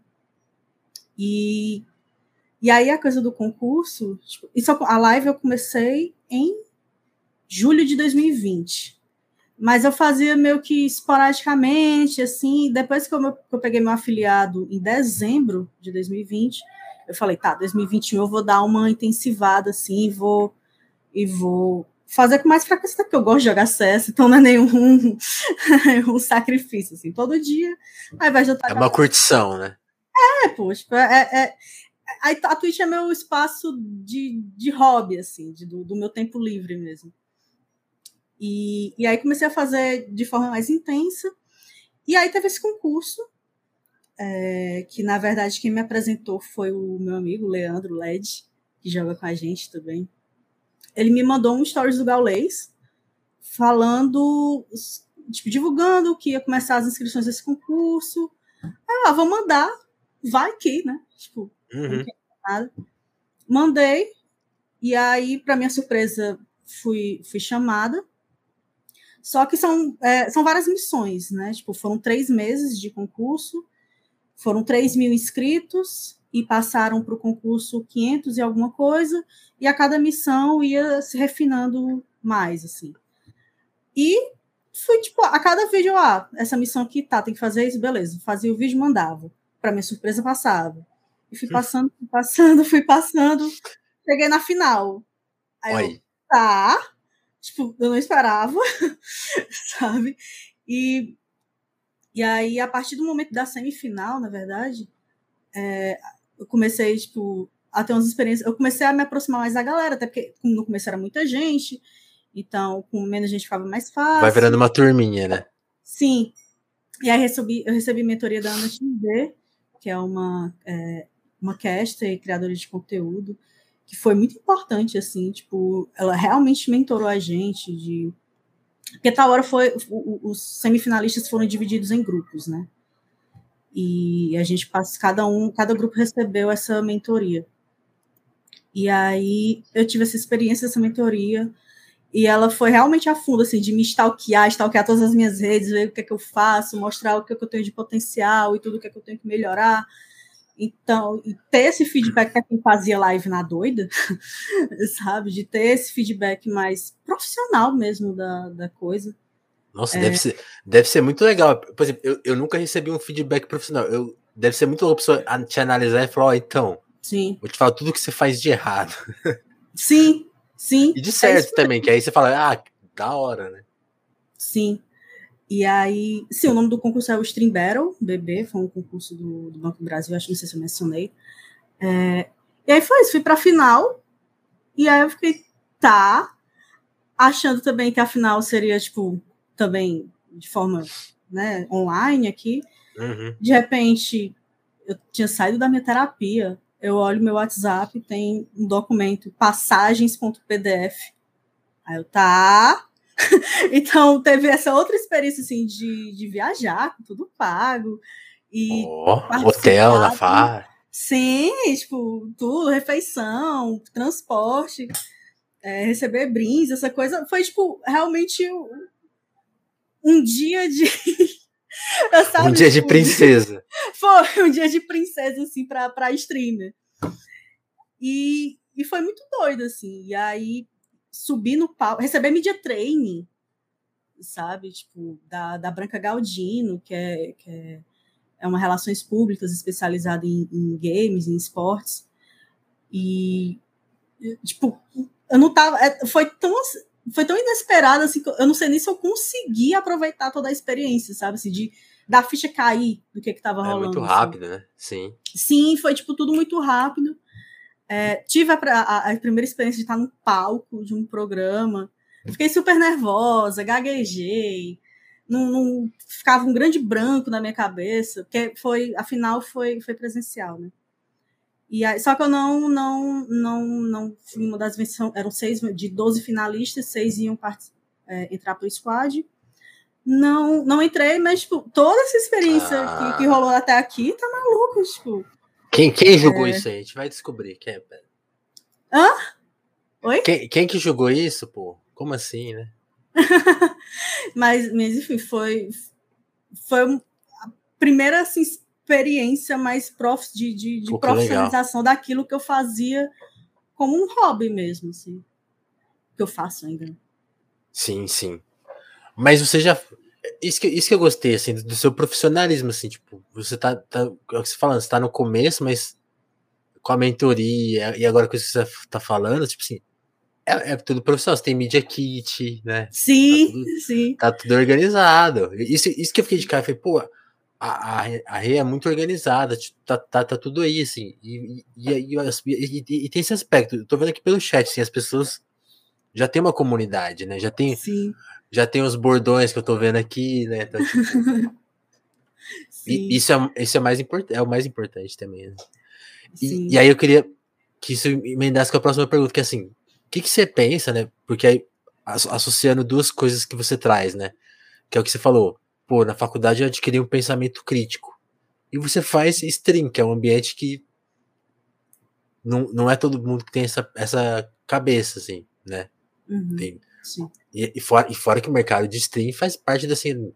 E, e aí a coisa do concurso, tipo, isso, a live eu comecei em julho de 2020. Mas eu fazia meio que esporadicamente, assim, depois que eu, eu peguei meu afiliado em dezembro de 2020, eu falei, tá, 2021 eu vou dar uma intensivada assim, e vou e vou fazer com mais frequência, porque eu gosto de jogar CS, então não é nenhum [LAUGHS] um sacrifício, assim, todo dia, ao invés de eu. É uma curtição, né? É, poxa, é, é, a, a Twitch é meu espaço de, de hobby, assim, de, do, do meu tempo livre mesmo. E, e aí comecei a fazer de forma mais intensa, e aí teve esse concurso, é, que na verdade quem me apresentou foi o meu amigo Leandro Led, que joga com a gente também. Ele me mandou um stories do Gaulês falando, tipo, divulgando que ia começar as inscrições desse concurso. Aí, ah, vou mandar, vai que, né? Tipo, uhum. nada. Mandei, e aí, para minha surpresa, fui, fui chamada. Só que são, é, são várias missões, né? Tipo, foram três meses de concurso foram 3 mil inscritos e passaram para o concurso 500 e alguma coisa, e a cada missão ia se refinando mais, assim. E foi tipo, a cada vídeo, ah, essa missão aqui tá, tem que fazer isso, beleza. Fazia o vídeo, mandava. Para minha surpresa, passava. E fui passando, fui passando, [LAUGHS] fui passando. Cheguei na final. Aí Oi. eu, tá. Tipo, eu não esperava, [LAUGHS] sabe? E e aí, a partir do momento da semifinal, na verdade, é, eu comecei, tipo, a ter umas experiências. Eu comecei a me aproximar mais da galera, até porque no começo era muita gente, então com menos gente ficava mais fácil. Vai virando uma turminha, né? Sim. E aí recebi, eu recebi mentoria da Ana Tinder, que é uma, é, uma caster e criadora de conteúdo, que foi muito importante, assim, tipo, ela realmente mentorou a gente de porque tal hora foi. Os semifinalistas foram divididos em grupos, né? E a gente passa, cada um, cada grupo recebeu essa mentoria. E aí eu tive essa experiência, essa mentoria, e ela foi realmente a fundo, assim, de me stalkear, stalkear todas as minhas redes, ver o que é que eu faço, mostrar o que, é que eu tenho de potencial e tudo o que é que eu tenho que melhorar. Então, ter esse feedback para quem fazia live na doida, [LAUGHS] sabe? De ter esse feedback mais profissional mesmo da, da coisa. Nossa, é... deve, ser, deve ser muito legal. Por exemplo, eu, eu nunca recebi um feedback profissional. Eu, deve ser muito louco a te analisar e falar, oh, então, sim. vou te falar tudo que você faz de errado. Sim, sim. E de certo é também, que aí você fala, ah, da hora, né? Sim. E aí, sim, o nome do concurso é o Stream Battle, BB, foi um concurso do, do Banco do Brasil, acho que não sei se eu mencionei. É, e aí foi isso, fui para a final, e aí eu fiquei, tá, achando também que a final seria, tipo, também de forma né, online aqui. Uhum. De repente, eu tinha saído da minha terapia, eu olho meu WhatsApp, tem um documento, passagens.pdf. Aí eu, tá. [LAUGHS] então, teve essa outra experiência, assim, de, de viajar, com tudo pago. E oh, hotel na FAR. Sim, tipo, tudo, refeição, transporte, é, receber brindes, essa coisa. Foi, tipo, realmente um dia de. [LAUGHS] Sabe, um dia tipo, de princesa. [LAUGHS] Foi um dia de princesa, assim, pra, pra streamer. E, e foi muito doido, assim. E aí, subir no palco, receber media training, sabe? Tipo, da, da Branca Galdino, que é, que é, é uma relações públicas especializada em, em games, em esportes. E, tipo, eu não tava. É, foi tão foi tão inesperado assim que eu não sei nem se eu consegui aproveitar toda a experiência, sabe? Assim, de da ficha cair do que que tava rolando. É muito assim. rápido, assim. né? Sim. Sim, foi tipo tudo muito rápido. É, tive a, a, a, primeira experiência de estar no palco de um programa. Fiquei super nervosa, gaguejei. Não, não, ficava um grande branco na minha cabeça, porque foi, afinal, foi, foi presencial, né? E aí, só que eu não, não, não, não fui uma das venções, eram seis, de 12 finalistas, seis iam é, entrar para o squad. Não, não entrei, mas tipo, toda essa experiência ah. que, que rolou até aqui tá maluco, tipo. Quem, quem jogou é... isso aí? A gente vai descobrir. Quem é, Hã? Oi? Quem, quem que jogou isso, pô? Como assim, né? [LAUGHS] mas, mas, enfim, foi, foi a primeira assim, experiência mais prof, de, de, de Pô, profissionalização legal. daquilo que eu fazia como um hobby mesmo, assim. Que eu faço ainda. Sim, sim. Mas você já. Isso que, isso que eu gostei, assim, do seu profissionalismo, assim, tipo, você tá. tá é o que você tá falando, você tá no começo, mas com a mentoria e agora com isso que você tá falando, tipo assim, é, é tudo profissional, você tem media kit, né? Sim, tá tudo, sim. Tá tudo organizado. Isso, isso que eu fiquei de cara, falei, pô, a, a, a Rê é muito organizada, tipo, tá, tá, tá tudo aí, assim. E, e, e, e, e, tem esse aspecto. Eu tô vendo aqui pelo chat, assim, as pessoas já tem uma comunidade, né? Já tem, Sim. Já tem os bordões que eu tô vendo aqui, né? Então, tipo, [LAUGHS] isso é, isso é, mais é o mais importante também. Né? E, e, aí eu queria que isso emendasse com a próxima pergunta, que é assim, o que, que você pensa, né? Porque aí, associando duas coisas que você traz, né? Que é o que você falou, pô, na faculdade eu adquiri um pensamento crítico. E você faz stream, que é um ambiente que não, não é todo mundo que tem essa, essa cabeça, assim, né? Uhum, tem, e, e, fora, e fora que o mercado de stream faz parte assim.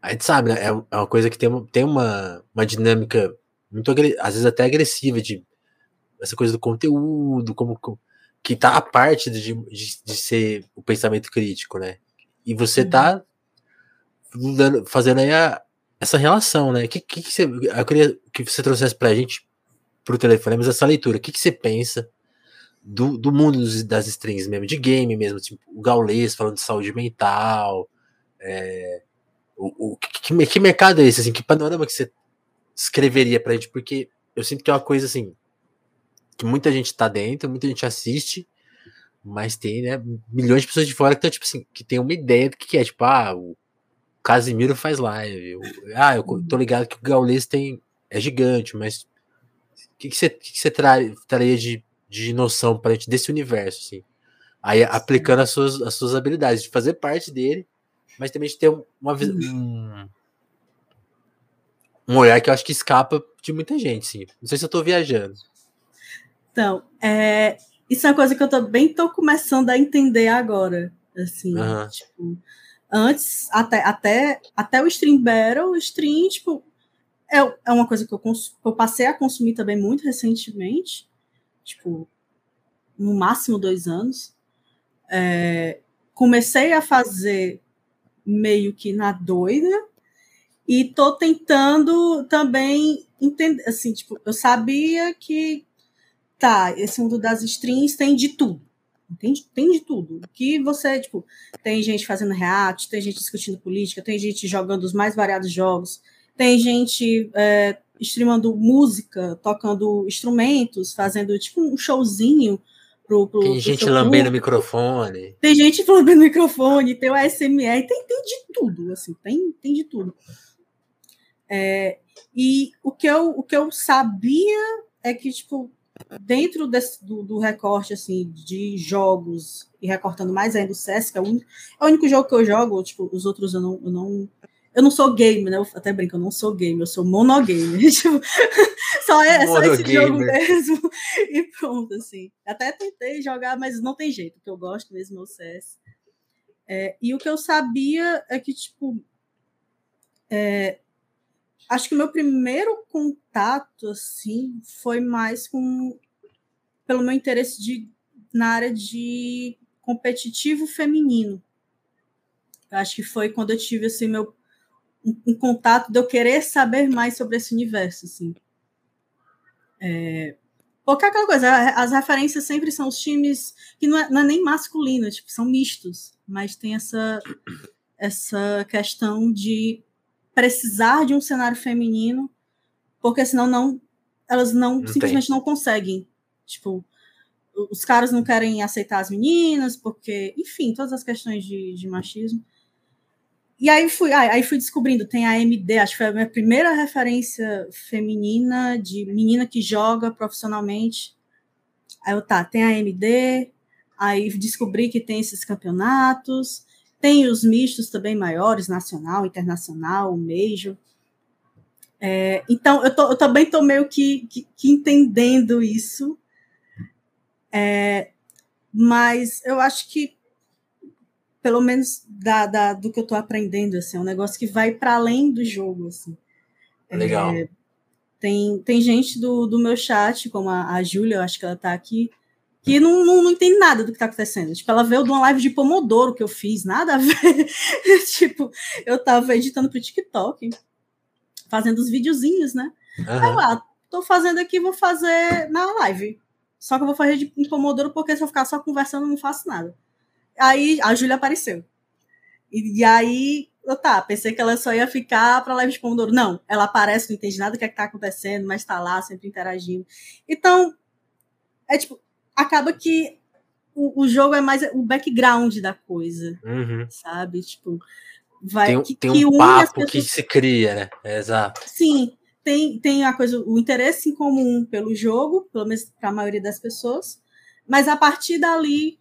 A gente sabe, né? É, é uma coisa que tem uma, tem uma, uma dinâmica muito, às vezes até agressiva, de essa coisa do conteúdo, como, que tá a parte de, de, de ser o pensamento crítico, né? E você tá uhum. tá fazendo aí a, essa relação, né? Que, que, que você, eu queria que você trouxesse pra gente, pro telefone, mas essa leitura. O que, que você pensa do, do mundo dos, das strings mesmo, de game mesmo, tipo, o Gaules falando de saúde mental, é, o, o que, que, mercado é esse, assim, que panorama que você escreveria pra gente, porque eu sinto que é uma coisa, assim, que muita gente tá dentro, muita gente assiste, mas tem, né, milhões de pessoas de fora que estão, tipo assim, que tem uma ideia do que é, tipo, ah, o Casimiro faz live. Ah, eu tô ligado que o Gaules tem. É gigante, mas. O que, que você, que, que você tra, traria de, de noção para gente desse universo, assim? Aí aplicando as suas, as suas habilidades, de fazer parte dele, mas também de ter uma um, um olhar que eu acho que escapa de muita gente, sim. Não sei se eu tô viajando. Então, é, isso é uma coisa que eu também tô começando a entender agora. Assim, uhum. tipo, antes, até, até, até o Stream Battle, o Stream, tipo, é, é uma coisa que eu, eu passei a consumir também muito recentemente, tipo, no máximo dois anos. É, comecei a fazer meio que na doida e tô tentando também entender, assim, tipo, eu sabia que tá, esse mundo das streams tem de tudo. Tem, tem de tudo. Que você, tipo, tem gente fazendo react, tem gente discutindo política, tem gente jogando os mais variados jogos, tem gente é, streamando música, tocando instrumentos, fazendo tipo um showzinho pro. pro tem gente lambendo o microfone. Tem gente [LAUGHS] lambendo microfone, tem o ASMR, tem, tem de tudo, assim, tem, tem de tudo. É, e o que, eu, o que eu sabia é que, tipo, dentro desse, do, do, recorte, assim, de jogos, e recortando mais ainda o CS, que é o, único, é o único jogo que eu jogo, tipo, os outros eu não, eu não eu não sou game, né? Eu até brinco, eu não sou game, eu sou monogame. [LAUGHS] tipo, só, é, só esse jogo mesmo. [LAUGHS] E pronto, assim. Até tentei jogar, mas não tem jeito. O que eu gosto mesmo é o CS. É, e o que eu sabia é que, tipo, é, acho que o meu primeiro contato, assim, foi mais com pelo meu interesse de, na área de competitivo feminino. Eu acho que foi quando eu tive assim meu um, contato de eu querer saber mais sobre esse universo, assim. É, porque é aquela coisa, as referências sempre são os times que não é, não é, nem masculino, tipo, são mistos, mas tem essa, essa questão de precisar de um cenário feminino, porque senão não, elas não, não simplesmente tem. não conseguem. Tipo, os caras não querem aceitar as meninas, porque, enfim, todas as questões de, de machismo. E aí fui, aí fui descobrindo, tem a MD, acho que foi a minha primeira referência feminina de menina que joga profissionalmente. Aí eu tá, tem a MD, aí descobri que tem esses campeonatos, tem os mistos também maiores, nacional, internacional, major. É, então, eu, tô, eu também estou meio que, que, que, entendendo isso, é, mas eu acho que pelo menos da, da, do que eu estou aprendendo, assim, é um negócio que vai para além do jogo, assim. Legal. É, tem, tem gente do, do meu chat, como a, a Júlia, eu acho que ela está aqui, que não, não, não entende nada do que está acontecendo. Tipo, ela veio de uma live de Pomodoro que eu fiz, nada a ver. [LAUGHS] tipo, eu estava editando para o TikTok, fazendo os videozinhos, né? Uhum. Aí lá, ah, tô fazendo aqui, vou fazer na live. Só que eu vou fazer de Pomodoro porque se eu ficar só conversando, eu não faço nada. Aí a Júlia apareceu. E, e, aí, eu tá, pensei que ela só ia ficar para live de Pomodoro. Não, ela aparece, não entende nada do que, é que tá acontecendo, mas tá lá, sempre interagindo. Então, é tipo, acaba que o, o jogo é mais o background da coisa, uhum. sabe? Tipo, vai tem, que, tem um papo pessoas... que se cria, né? É, exato. Sim, tem, tem a coisa, o interesse em comum pelo jogo, pelo menos para a maioria das pessoas, mas a partir dali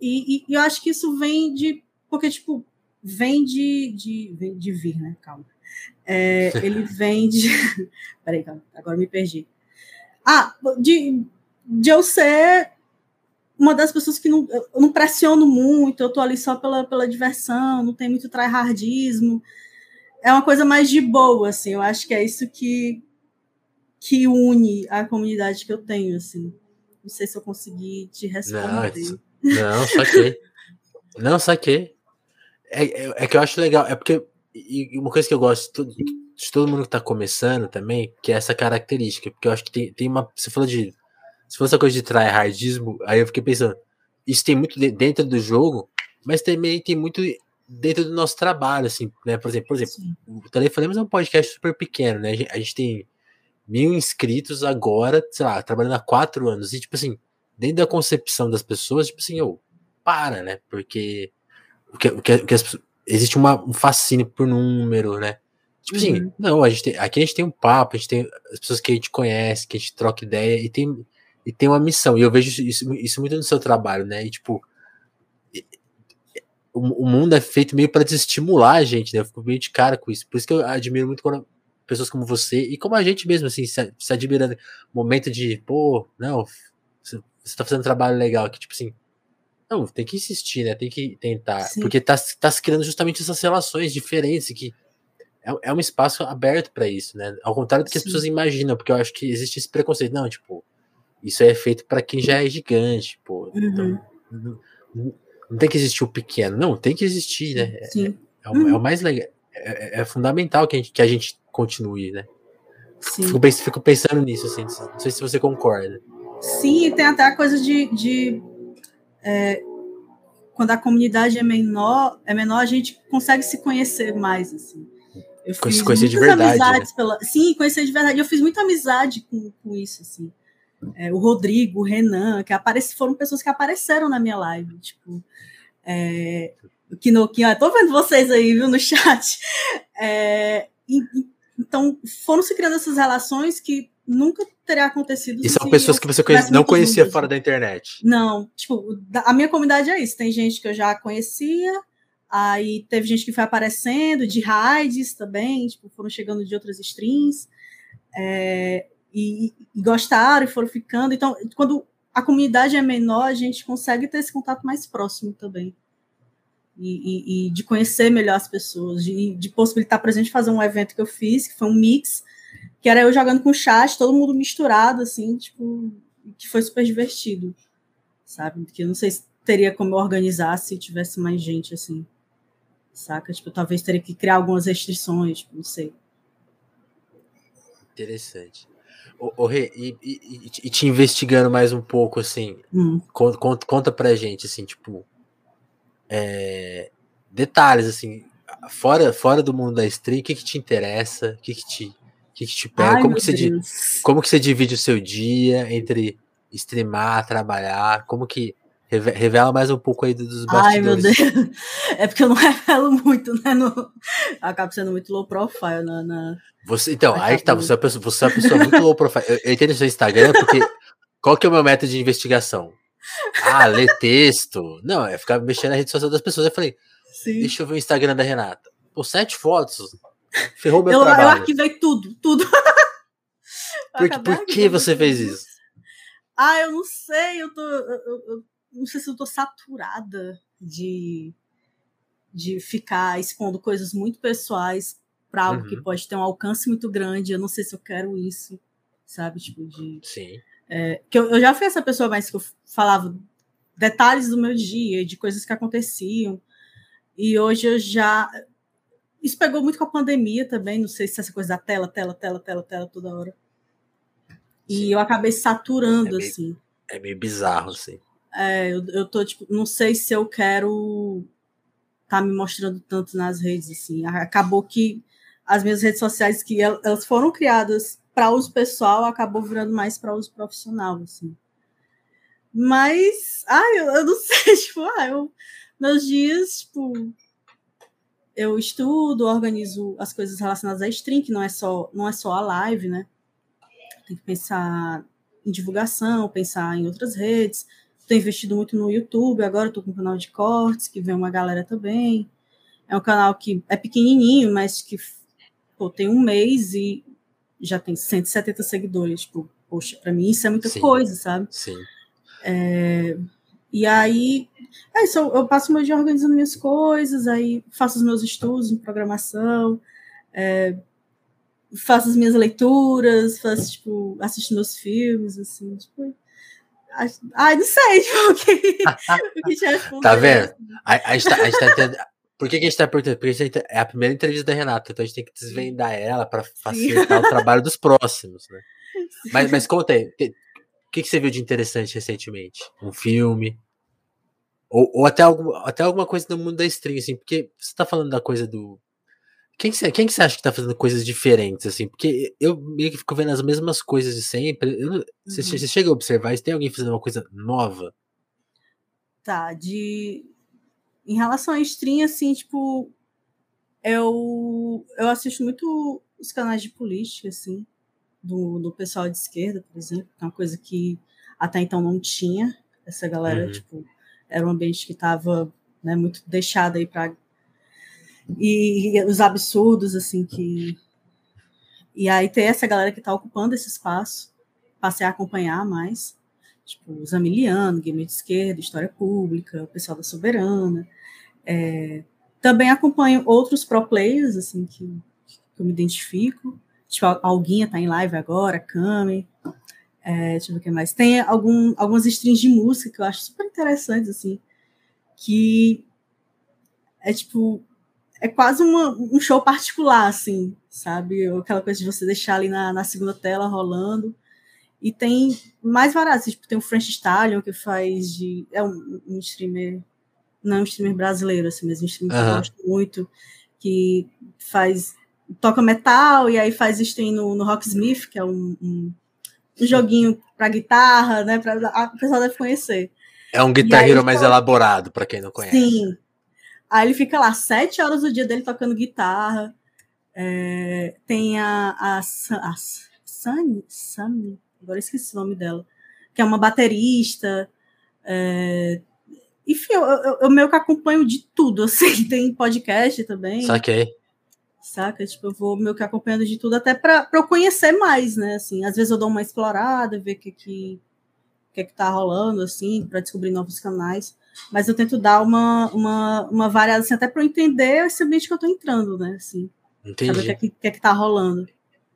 e, e, eu acho que isso vem de. Porque, tipo, vem de. de, vem de vir, né? Calma. É, [LAUGHS] ele vem de. [LAUGHS] Peraí, calma, agora me perdi. Ah, de, de eu ser uma das pessoas que não, eu não pressiono muito, eu tô ali só pela, pela diversão, não tem muito tryhardismo. É uma coisa mais de boa, assim. Eu acho que é isso que, que une a comunidade que eu tenho, assim. Não sei se eu consegui te responder. Não, não, saquei. Não, saquei. É, é, é, que eu acho legal, é porque. E uma coisa que eu gosto de todo, de todo mundo que tá começando também, que é essa característica, porque eu acho que tem, tem uma. Você falou de. Se fosse essa coisa de tryhardismo, aí eu fiquei pensando, isso tem muito dentro do jogo, mas também tem muito dentro do nosso trabalho, assim, né? Por exemplo, por exemplo, Sim. o Telefonemas é um podcast super pequeno, né? A gente, a gente tem mil inscritos agora, sei lá, trabalhando há quatro anos, e tipo assim, dentro da concepção das pessoas, tipo assim, eu para, né? Porque o que, o que, o que as, existe uma, um fascínio por número, né? Tipo assim, uhum. não, a gente tem, aqui a gente tem um papo, a gente tem as pessoas que a gente conhece, que a gente troca ideia e tem, e tem uma missão. E eu vejo isso, isso muito no seu trabalho, né? E tipo, o, o mundo é feito meio para desestimular a gente, né? Eu fico meio de cara com isso. Por isso que eu admiro muito quando pessoas como você e como a gente mesmo, assim, se, se admirando. Momento de, pô, não, você tá fazendo um trabalho legal aqui, tipo assim. Não, tem que insistir, né? Tem que tentar. Sim. Porque tá, tá se criando justamente essas relações diferentes que é, é um espaço aberto para isso, né? Ao contrário do que Sim. as pessoas imaginam, porque eu acho que existe esse preconceito. Não, tipo, isso é feito para quem já é gigante, pô. Uhum. Então, não, não, não, tem que existir o pequeno, não, tem que existir, né? É, é, é, o, é, o, mais legal. É, é, fundamental que a gente, que a gente continue, né? Fico, fico, pensando nisso, assim, não sei se você concorda. Sim, tem até a coisa de, de é, quando a comunidade é menor, é menor, a gente consegue se conhecer mais, assim. Eu fiz conhecer de verdade. Né? Pela, sim, conhecer de verdade. Eu fiz muita amizade com, com isso, assim. É, o Rodrigo, o Renan, que apareci, foram pessoas que apareceram na minha live, tipo, é, que no que tô vendo vocês aí, viu, no [LAUGHS] chat. É, então foram se criando essas relações que nunca teria acontecido. E são pessoas que você conhece, não conhecia fora da internet. Não, tipo, a minha comunidade é isso. Tem gente que eu já conhecia, aí teve gente que foi aparecendo, de raids também, tipo, foram chegando de outras streams, é, e, e gostaram e foram ficando. Então, quando a comunidade é menor, a gente consegue ter esse contato mais próximo também. E, e, e de conhecer melhor as pessoas, de, de possibilitar, por exemplo, fazer um evento que eu fiz, que foi um mix que era eu jogando com chat, todo mundo misturado, assim, tipo, que foi super divertido, sabe? Que eu não sei se teria como eu organizar se tivesse mais gente, assim, saca? Tipo, talvez teria que criar algumas restrições, tipo, não sei. Interessante. Ô, Rê, e, e, e, te investigando mais um pouco, assim, hum. conta, conta pra gente, assim, tipo, é, detalhes, assim, fora, fora do mundo da stream, o que, que te interessa, o que, que te que, que te pega? Ai, como, que você, como que você divide o seu dia entre streamar, trabalhar? Como que revela mais um pouco aí dos bastidores? Ai, meu Deus. [LAUGHS] É porque eu não revelo muito, né? No... Acabo sendo muito low profile na. na... Você, então, aí que tá, você é, uma pessoa, você é uma pessoa muito low profile. Eu, eu entendo seu Instagram porque. Qual que é o meu método de investigação? Ah, ler texto. Não, é ficar mexendo na rede social das pessoas. Eu falei, Sim. deixa eu ver o Instagram da Renata. Pô, sete fotos. Ferrou meu eu, trabalho. Eu arquivei tudo, tudo. [LAUGHS] por, por que você fez isso? Ah, eu não sei, eu tô. Eu, eu, não sei se eu tô saturada de, de ficar expondo coisas muito pessoais para algo uhum. que pode ter um alcance muito grande. Eu não sei se eu quero isso, sabe? Tipo, de. Sim. É, que eu, eu já fui essa pessoa mais que eu falava detalhes do meu dia, de coisas que aconteciam. E hoje eu já isso pegou muito com a pandemia também, não sei se essa coisa da tela, tela, tela, tela, tela toda hora. E Sim. eu acabei saturando, é meio, assim. É meio bizarro, assim. É, eu, eu tô, tipo, não sei se eu quero tá me mostrando tanto nas redes, assim. Acabou que as minhas redes sociais, que elas foram criadas para uso pessoal, acabou virando mais para uso profissional, assim. Mas, ai, eu, eu não [LAUGHS] sei, tipo, ah, eu, meus dias, tipo, eu estudo, organizo as coisas relacionadas à stream, que não é só, não é só a live, né? Tem que pensar em divulgação, pensar em outras redes. Estou investido muito no YouTube, agora estou com um canal de cortes, que vem uma galera também. É um canal que é pequenininho, mas que pô, tem um mês e já tem 170 seguidores. Tipo, poxa, para mim isso é muita Sim. coisa, sabe? Sim. É, e aí, é isso, eu, eu passo meu dia organizando minhas coisas, aí faço os meus estudos em programação, é, faço as minhas leituras, faço, tipo, assisto meus filmes, assim, tipo. Ai, não sei, [LAUGHS] tipo, o que, o que te Tá vendo? A, a, gente tá, a gente tá entendendo. Por que, que a gente tá perguntando? Porque tá, é a primeira entrevista da Renata, então a gente tem que desvendar ela para facilitar Sim. o trabalho dos próximos, né? [LAUGHS] Mas, mas conta aí, que, que você viu de interessante recentemente? Um filme? Ou, ou até, algum, até alguma coisa no mundo da stream, assim, porque você tá falando da coisa do. Quem que, você, quem que você acha que tá fazendo coisas diferentes, assim? Porque eu meio que fico vendo as mesmas coisas de sempre. Eu, uhum. você, você, chega a observar se tem alguém fazendo uma coisa nova? Tá, de. Em relação à stream, assim, tipo. Eu, eu assisto muito os canais de política, assim do, do pessoal de esquerda, por exemplo, que é uma coisa que até então não tinha. Essa galera, uhum. tipo, era um ambiente que estava né, muito deixado aí para e, e, os absurdos assim que e aí ter essa galera que está ocupando esse espaço, passei a acompanhar mais, tipo, os Amiliano, Game de Esquerda, História Pública, o pessoal da Soberana. É, também acompanho outros pro players, assim, que, que eu me identifico. Tipo, Alguinha tá em live agora, Kami. É, deixa eu ver o que mais. Tem algum, algumas strings de música que eu acho super interessantes, assim, que é tipo, é quase uma, um show particular, assim, sabe? Aquela coisa de você deixar ali na, na segunda tela rolando. E tem mais variados, tipo, tem o French Stallion, que faz de. É um, um streamer, não é um streamer brasileiro, assim, mas um streamer uhum. que eu gosto muito, que faz toca metal e aí faz stream no, no Rocksmith, que é um, um, um joguinho para guitarra, né? Pra, a, o pessoal deve conhecer. É um guitarreiro mais elaborado, para quem não conhece. Sim. Aí ele fica lá sete horas do dia dele tocando guitarra. É, tem a, a, a Sunny, Sunny, agora esqueci o nome dela, que é uma baterista. É, enfim, eu, eu, eu, meio que acompanho de tudo, [LAUGHS] assim, tem podcast também. Saquei. Saca? Tipo, eu vou meio que acompanhando de tudo, até para eu conhecer mais, né? Assim, às vezes eu dou uma explorada, ver o que, que, que, que tá rolando, assim, para descobrir novos canais. Mas eu tento dar uma, uma, uma variada, assim, até para eu entender esse ambiente que eu tô entrando, né? Assim, Entendi. Saber o que, é que, que, tá rolando.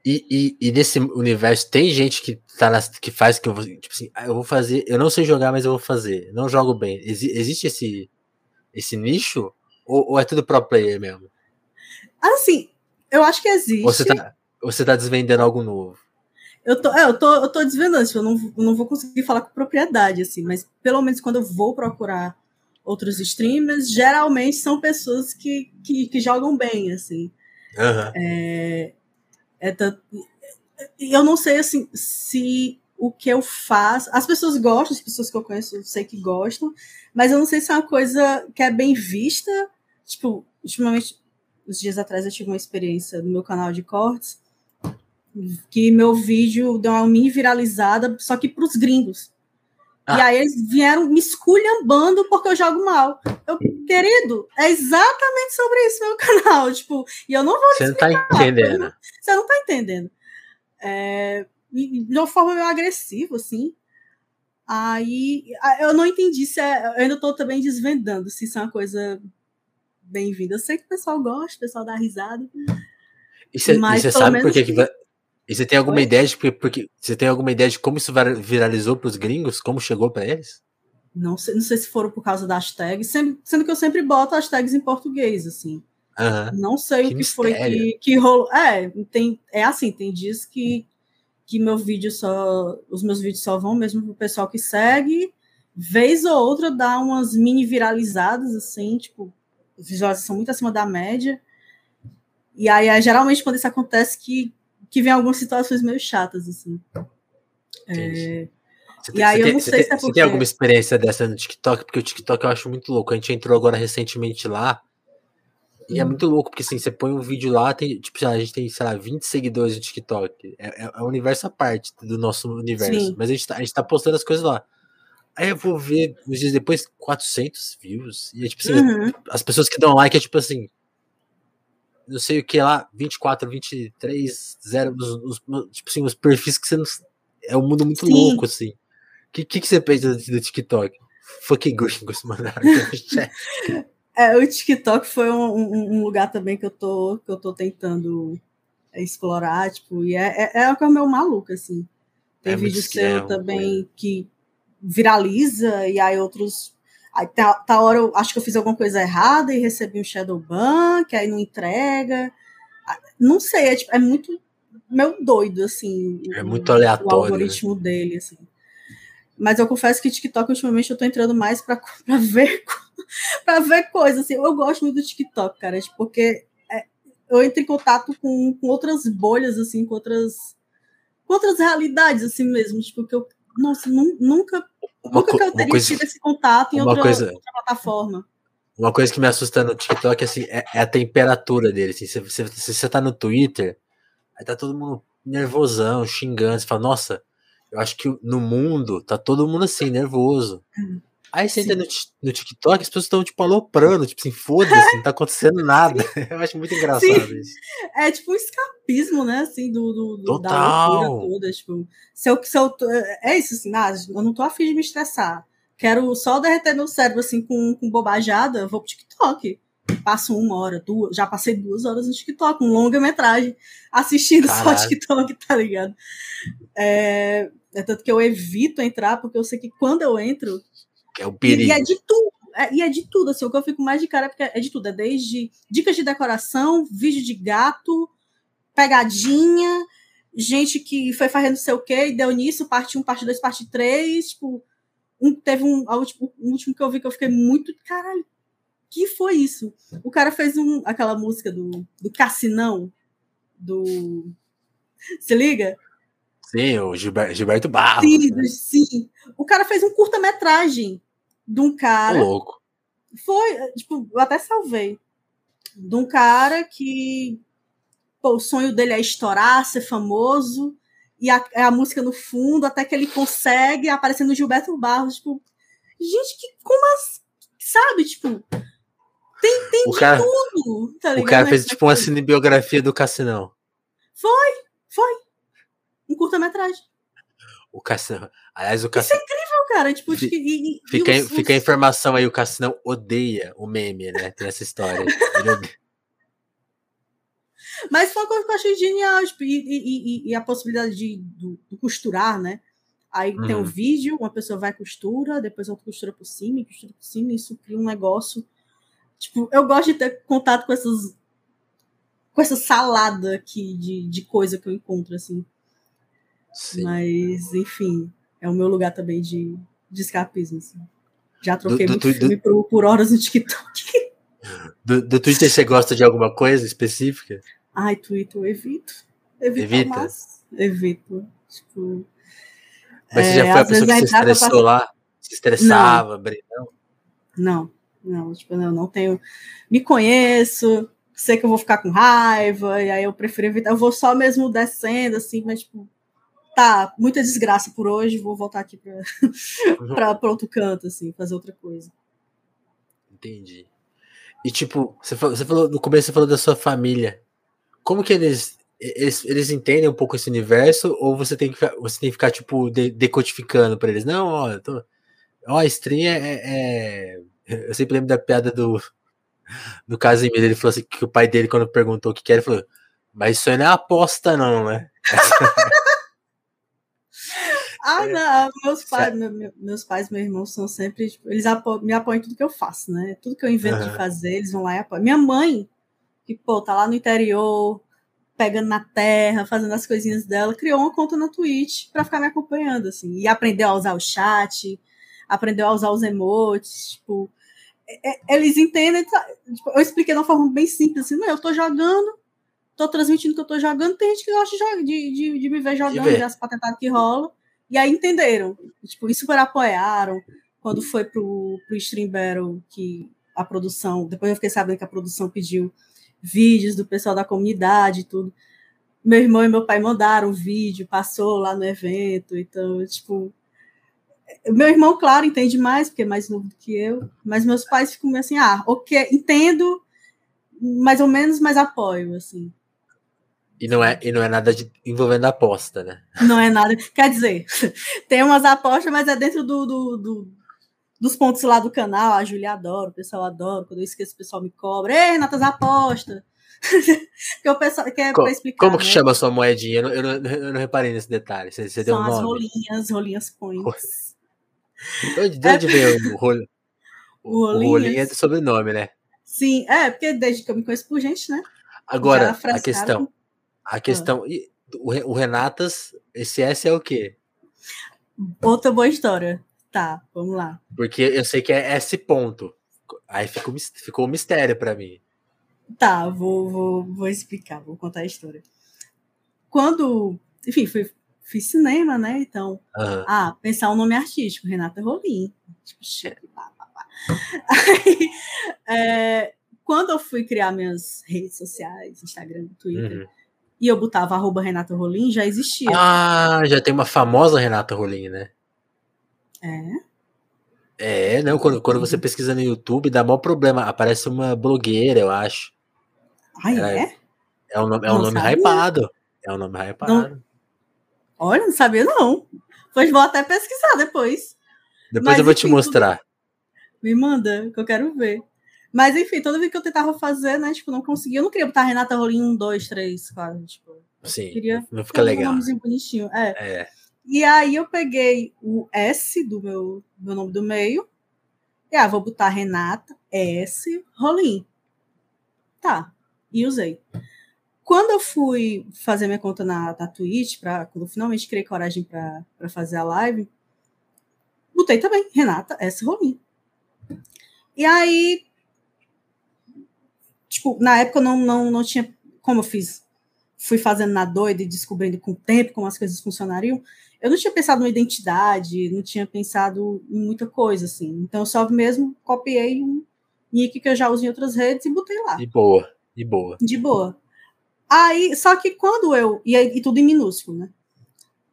E, e, e, nesse universo tem gente que tá nas, que faz que eu vou, tipo assim, ah, eu vou fazer, eu não sei jogar, mas eu vou fazer. Não jogo bem. Ex, existe esse esse nicho ou, ou, é tudo pro player mesmo? Assim, eu acho que existe. Você tá, você tá desvendando algo novo? Eu tô, é, eu tô, eu tô desvendando, tipo, eu não, eu não vou conseguir falar com propriedade, assim, mas pelo menos quando eu vou procurar outros streamers, geralmente são pessoas que, que, que jogam bem, assim. Uhum. É, é eu não sei assim se o que eu faço. As pessoas gostam, as pessoas que eu conheço eu sei que gostam, mas eu não sei se é uma coisa que é bem vista. Tipo, ultimamente, uns dias atrás eu tive uma experiência no meu canal de cortes que meu vídeo deu uma mini viralizada, só que para os gringos. Ah. E aí eles vieram me esculhambando porque eu jogo mal. Eu, querido, é exatamente sobre isso meu [LAUGHS] canal. Tipo, e eu não vou Você não tá entendendo. Você não tá entendendo. É, de uma forma meio agressiva, assim. Aí eu não entendi se é. Eu ainda tô também desvendando se isso é uma coisa bem-vinda. Eu sei que o pessoal gosta, o pessoal dá risada. E você sabe por que, que vai, e você tem alguma Oi? ideia de porque você tem alguma ideia de como isso viralizou para os gringos? Como chegou para eles? Não sei, não sei se foram por causa das tags, sendo que eu sempre boto as tags em português, assim. Não sei que o que mistério. foi que, que rolou. É, tem, é assim, tem dias que, que meu vídeo só. Os meus vídeos só vão mesmo pro pessoal que segue. Vez ou outra dá umas mini viralizadas, assim, tipo, visualização muito acima da média. E aí, é geralmente, quando isso acontece, que que vem algumas situações meio chatas, assim. É... e aí eu não sei se é porque... Você tem alguma experiência dessa no TikTok? Porque o TikTok eu acho muito louco. A gente entrou agora recentemente lá. E é hum. muito louco, porque assim, você põe um vídeo lá, tem, tipo, a gente tem, sei lá, 20 seguidores no TikTok. É, é, é um universo à parte do nosso universo. Sim. Mas a gente, tá, a gente tá postando as coisas lá. Aí eu vou ver, uns dias depois, 400 views. E é tipo assim, uhum. as pessoas que dão like é tipo assim, não sei o que lá, 24, 23, 0, os, os, tipo assim, os perfis que você não. É um mundo muito Sim. louco, assim. O que, que, que, você pensa do, TikTok? Fucking gringos, mano. [LAUGHS] é, o TikTok foi um, um, lugar também que eu tô, que eu tô tentando explorar, tipo, e é, é, é uma coisa meio maluca, assim. Tem é vídeo seu também que viraliza, e aí outros Aí tá, tá hora eu acho que eu fiz alguma coisa errada e recebi um shadow ban, que aí não entrega. Ah, não sei, é, tipo, é muito meu doido, assim. É muito aleatório. O né? algoritmo né? dele, assim. Mas eu confesso que TikTok, ultimamente, eu tô entrando mais pra, pra ver [LAUGHS] para ver coisas, assim. Eu gosto muito do TikTok, cara, tipo, porque é, eu entro em contato com, com outras bolhas, assim, com outras, com outras realidades, assim mesmo, tipo, que eu, nossa, nunca uma, Nunca que eu teria coisa, tido esse contato em outra, coisa, outra, plataforma. Uma coisa que me assusta no TikTok assim, é, é a temperatura dele. Assim, se, se, se, você tá no Twitter, aí tá todo mundo nervosão, xingando. Você fala, nossa, eu acho que no mundo tá todo mundo assim, nervoso. Uhum. Aí você Sim. entra no, no, TikTok, as pessoas estão, tipo, aloprando, tipo assim, foda-se, não tá acontecendo nada. [LAUGHS] Eu acho muito engraçado Sim. isso. É tipo um escapismo, né, assim, do, do, do da loucura toda, tipo, se eu, se eu, é isso, assim, ah, eu não tô afim de me estressar, quero só derreter meu cérebro, assim, com, com bobajada, vou pro TikTok. Passo uma hora, duas, já passei duas horas no TikTok, um longa-metragem, assistindo Caralho. só TikTok, tá ligado? É, é tanto que eu evito entrar, porque eu sei que quando eu entro, é o perigo. E, é de tudo. É, e é de tudo, assim, o que eu fico mais de cara é porque é de tudo, é desde dicas de decoração, vídeo de gato, pegadinha, gente que foi fazendo não sei o quê e deu nisso, parte 1, parte 2, parte 3, tipo, um, teve um, último, um último que eu vi que eu fiquei muito, caralho, que foi isso? O cara fez um, aquela música do, do Cassinão, do... Se liga? Sim, o Gilberto, Gilberto Barros. Sim, né? sim. O cara fez um curta-metragem de um cara. louco. Foi, tipo, eu até salvei. De um cara que pô, o sonho dele é estourar, ser famoso, e a, é a música no fundo, até que ele consegue aparecer no Gilberto Barros, tipo, gente, que, como assim, sabe, tipo, tem, tem o de cara, tudo, tá O cara fez, tipo, uma cinebiografia do Cassinão. Foi, foi, um curta-metragem. O Cassinão, aliás, o Cassinão... Isso é incrível, cara, tipo, fica, e, e, fica, os, fica a informação aí, o Cassinão odeia o meme, né, tem essa história. [LAUGHS] Mas foi uma coisa que eu achei genial, tipo, e, e, e, a possibilidade de, de, de costurar, né? Aí uhum. tem o um vídeo, uma pessoa vai costura, depois outra costura por cima, costura por cima, e isso cria um negócio. Tipo, eu gosto de ter contato com essas. com essa salada aqui de, de coisa que eu encontro, assim. Sim. Mas, enfim, é o meu lugar também de, de escapismo. Assim. Já troquei do, do, muito do, filme por, por horas no TikTok. [LAUGHS] Do, do Twitter você gosta de alguma coisa específica? Ai, Twitter eu evito. Evito Evita? Mas, evito. Tipo, Mas você já é, foi a pessoa que se estressou lá? Se estressava, não. Não, não, tipo, não, não tenho. Me conheço, sei que eu vou ficar com raiva, e aí eu prefiro evitar. Eu vou só mesmo descendo, assim, mas, tipo, tá, muita desgraça por hoje, vou voltar aqui para [LAUGHS] outro canto, assim, fazer outra coisa. Entendi. E, tipo, você falou, você falou no começo, você falou da sua família como que eles, eles, eles entendem um pouco esse universo ou você tem que, você tem que ficar, tipo, de, decodificando para eles? Não, ó, tô, ó, a é, é, é, Eu sempre lembro da piada do, do Casimiro, ele falou assim, que o pai dele, quando perguntou o que quer, ele falou, mas isso aí não é aposta não, né? [LAUGHS] Ah, é. não, meus pais, meu, meus pais, meu irmão são sempre, tipo, eles apo me apoiam em tudo que eu faço, né? Tudo que eu invento uhum. de fazer, eles vão lá e apoiam. Minha mãe, que, pô, tá lá no interior, pegando na terra, fazendo as coisinhas dela, criou uma conta na Twitch para ficar me acompanhando, assim, e aprendeu a usar o chat, aprendeu a usar os emotes, tipo, eles entendem, tá, tipo, eu expliquei de uma forma bem simples, assim, não, eu tô jogando, tô transmitindo que eu tô jogando, tem gente que gosta de, de, de, me ver jogando, ver as patentadas que rolam, e aí entenderam, tipo, e super apoiaram, quando foi pro, pro Stream Battle, que a produção, depois eu fiquei sabendo que a produção pediu vídeos do pessoal da comunidade e tudo. Meu irmão e meu pai mandaram vídeo, passou lá no evento, então, tipo. Meu irmão, claro, entende mais, porque é mais novo do que eu, mas meus pais ficam assim, ah, ok, entendo mais ou menos, mas apoio, assim. E não é, e não é nada de, envolvendo aposta, né? Não é nada. Quer dizer, [LAUGHS] tem umas apostas, mas é dentro do, do, do dos pontos lá do canal, a Júlia adora, o pessoal adora, quando eu esqueço o pessoal me cobra, ei, Renatas aposta. [LAUGHS] que o pessoal quer como, explicar. Como que né? chama a sua moedinha? Eu não, eu não, eu não reparei nesse detalhe. Você, você São deu um as nome? rolinhas, rolinhas points. De onde, de onde é... veio o rolo? [LAUGHS] O rolinho, o rolinho é de sobrenome, né? Sim, é, porque desde que eu me conheço por gente, né? Agora, a questão. A questão. Ah. O Renatas, esse S é o quê? Outra boa história. Tá, vamos lá. Porque eu sei que é esse ponto. Aí ficou, ficou um mistério para mim. Tá, vou, vou, vou explicar, vou contar a história. Quando, enfim, fui, fiz cinema, né? Então, uhum. ah, pensar um nome artístico, Renata Rolim. Tipo, pá, pá, pá. Aí, [LAUGHS] é, quando eu fui criar minhas redes sociais, Instagram, Twitter, uhum. E eu botava arroba Renata Rolim, já existia. Ah, já tem uma famosa Renata Rolim, né? É? É, não, quando, quando você pesquisa no YouTube, dá maior problema. Aparece uma blogueira, eu acho. Ah, é? É um nome, é um nome hypado. É um nome hypado. Não. Olha, não sabia não. Pois vou até pesquisar depois. Depois Mas, eu vou enfim, te mostrar. Me manda, que eu quero ver. Mas enfim, toda vez que eu tentava fazer, né, tipo, não conseguia. Eu não queria botar Renata Rolim 1, 2, 3, 4, tipo. Sim, queria não fica legal. Um nomezinho bonitinho. É. é. E aí eu peguei o S do meu, meu nome do meio. E ah, vou botar Renata S Rolim. Tá. E usei. Quando eu fui fazer minha conta na, na Twitch, pra, quando eu finalmente criei coragem para fazer a live, botei também Renata S Rolim. E aí, tipo, na época eu não, não, não tinha. Como eu fiz fui fazendo na doida e descobrindo com o tempo como as coisas funcionariam, eu não tinha pensado na identidade, não tinha pensado em muita coisa, assim. Então, eu só mesmo copiei um nick que eu já uso em outras redes e botei lá. De boa, de boa. De boa. Aí, só que quando eu. E, e tudo em minúsculo, né?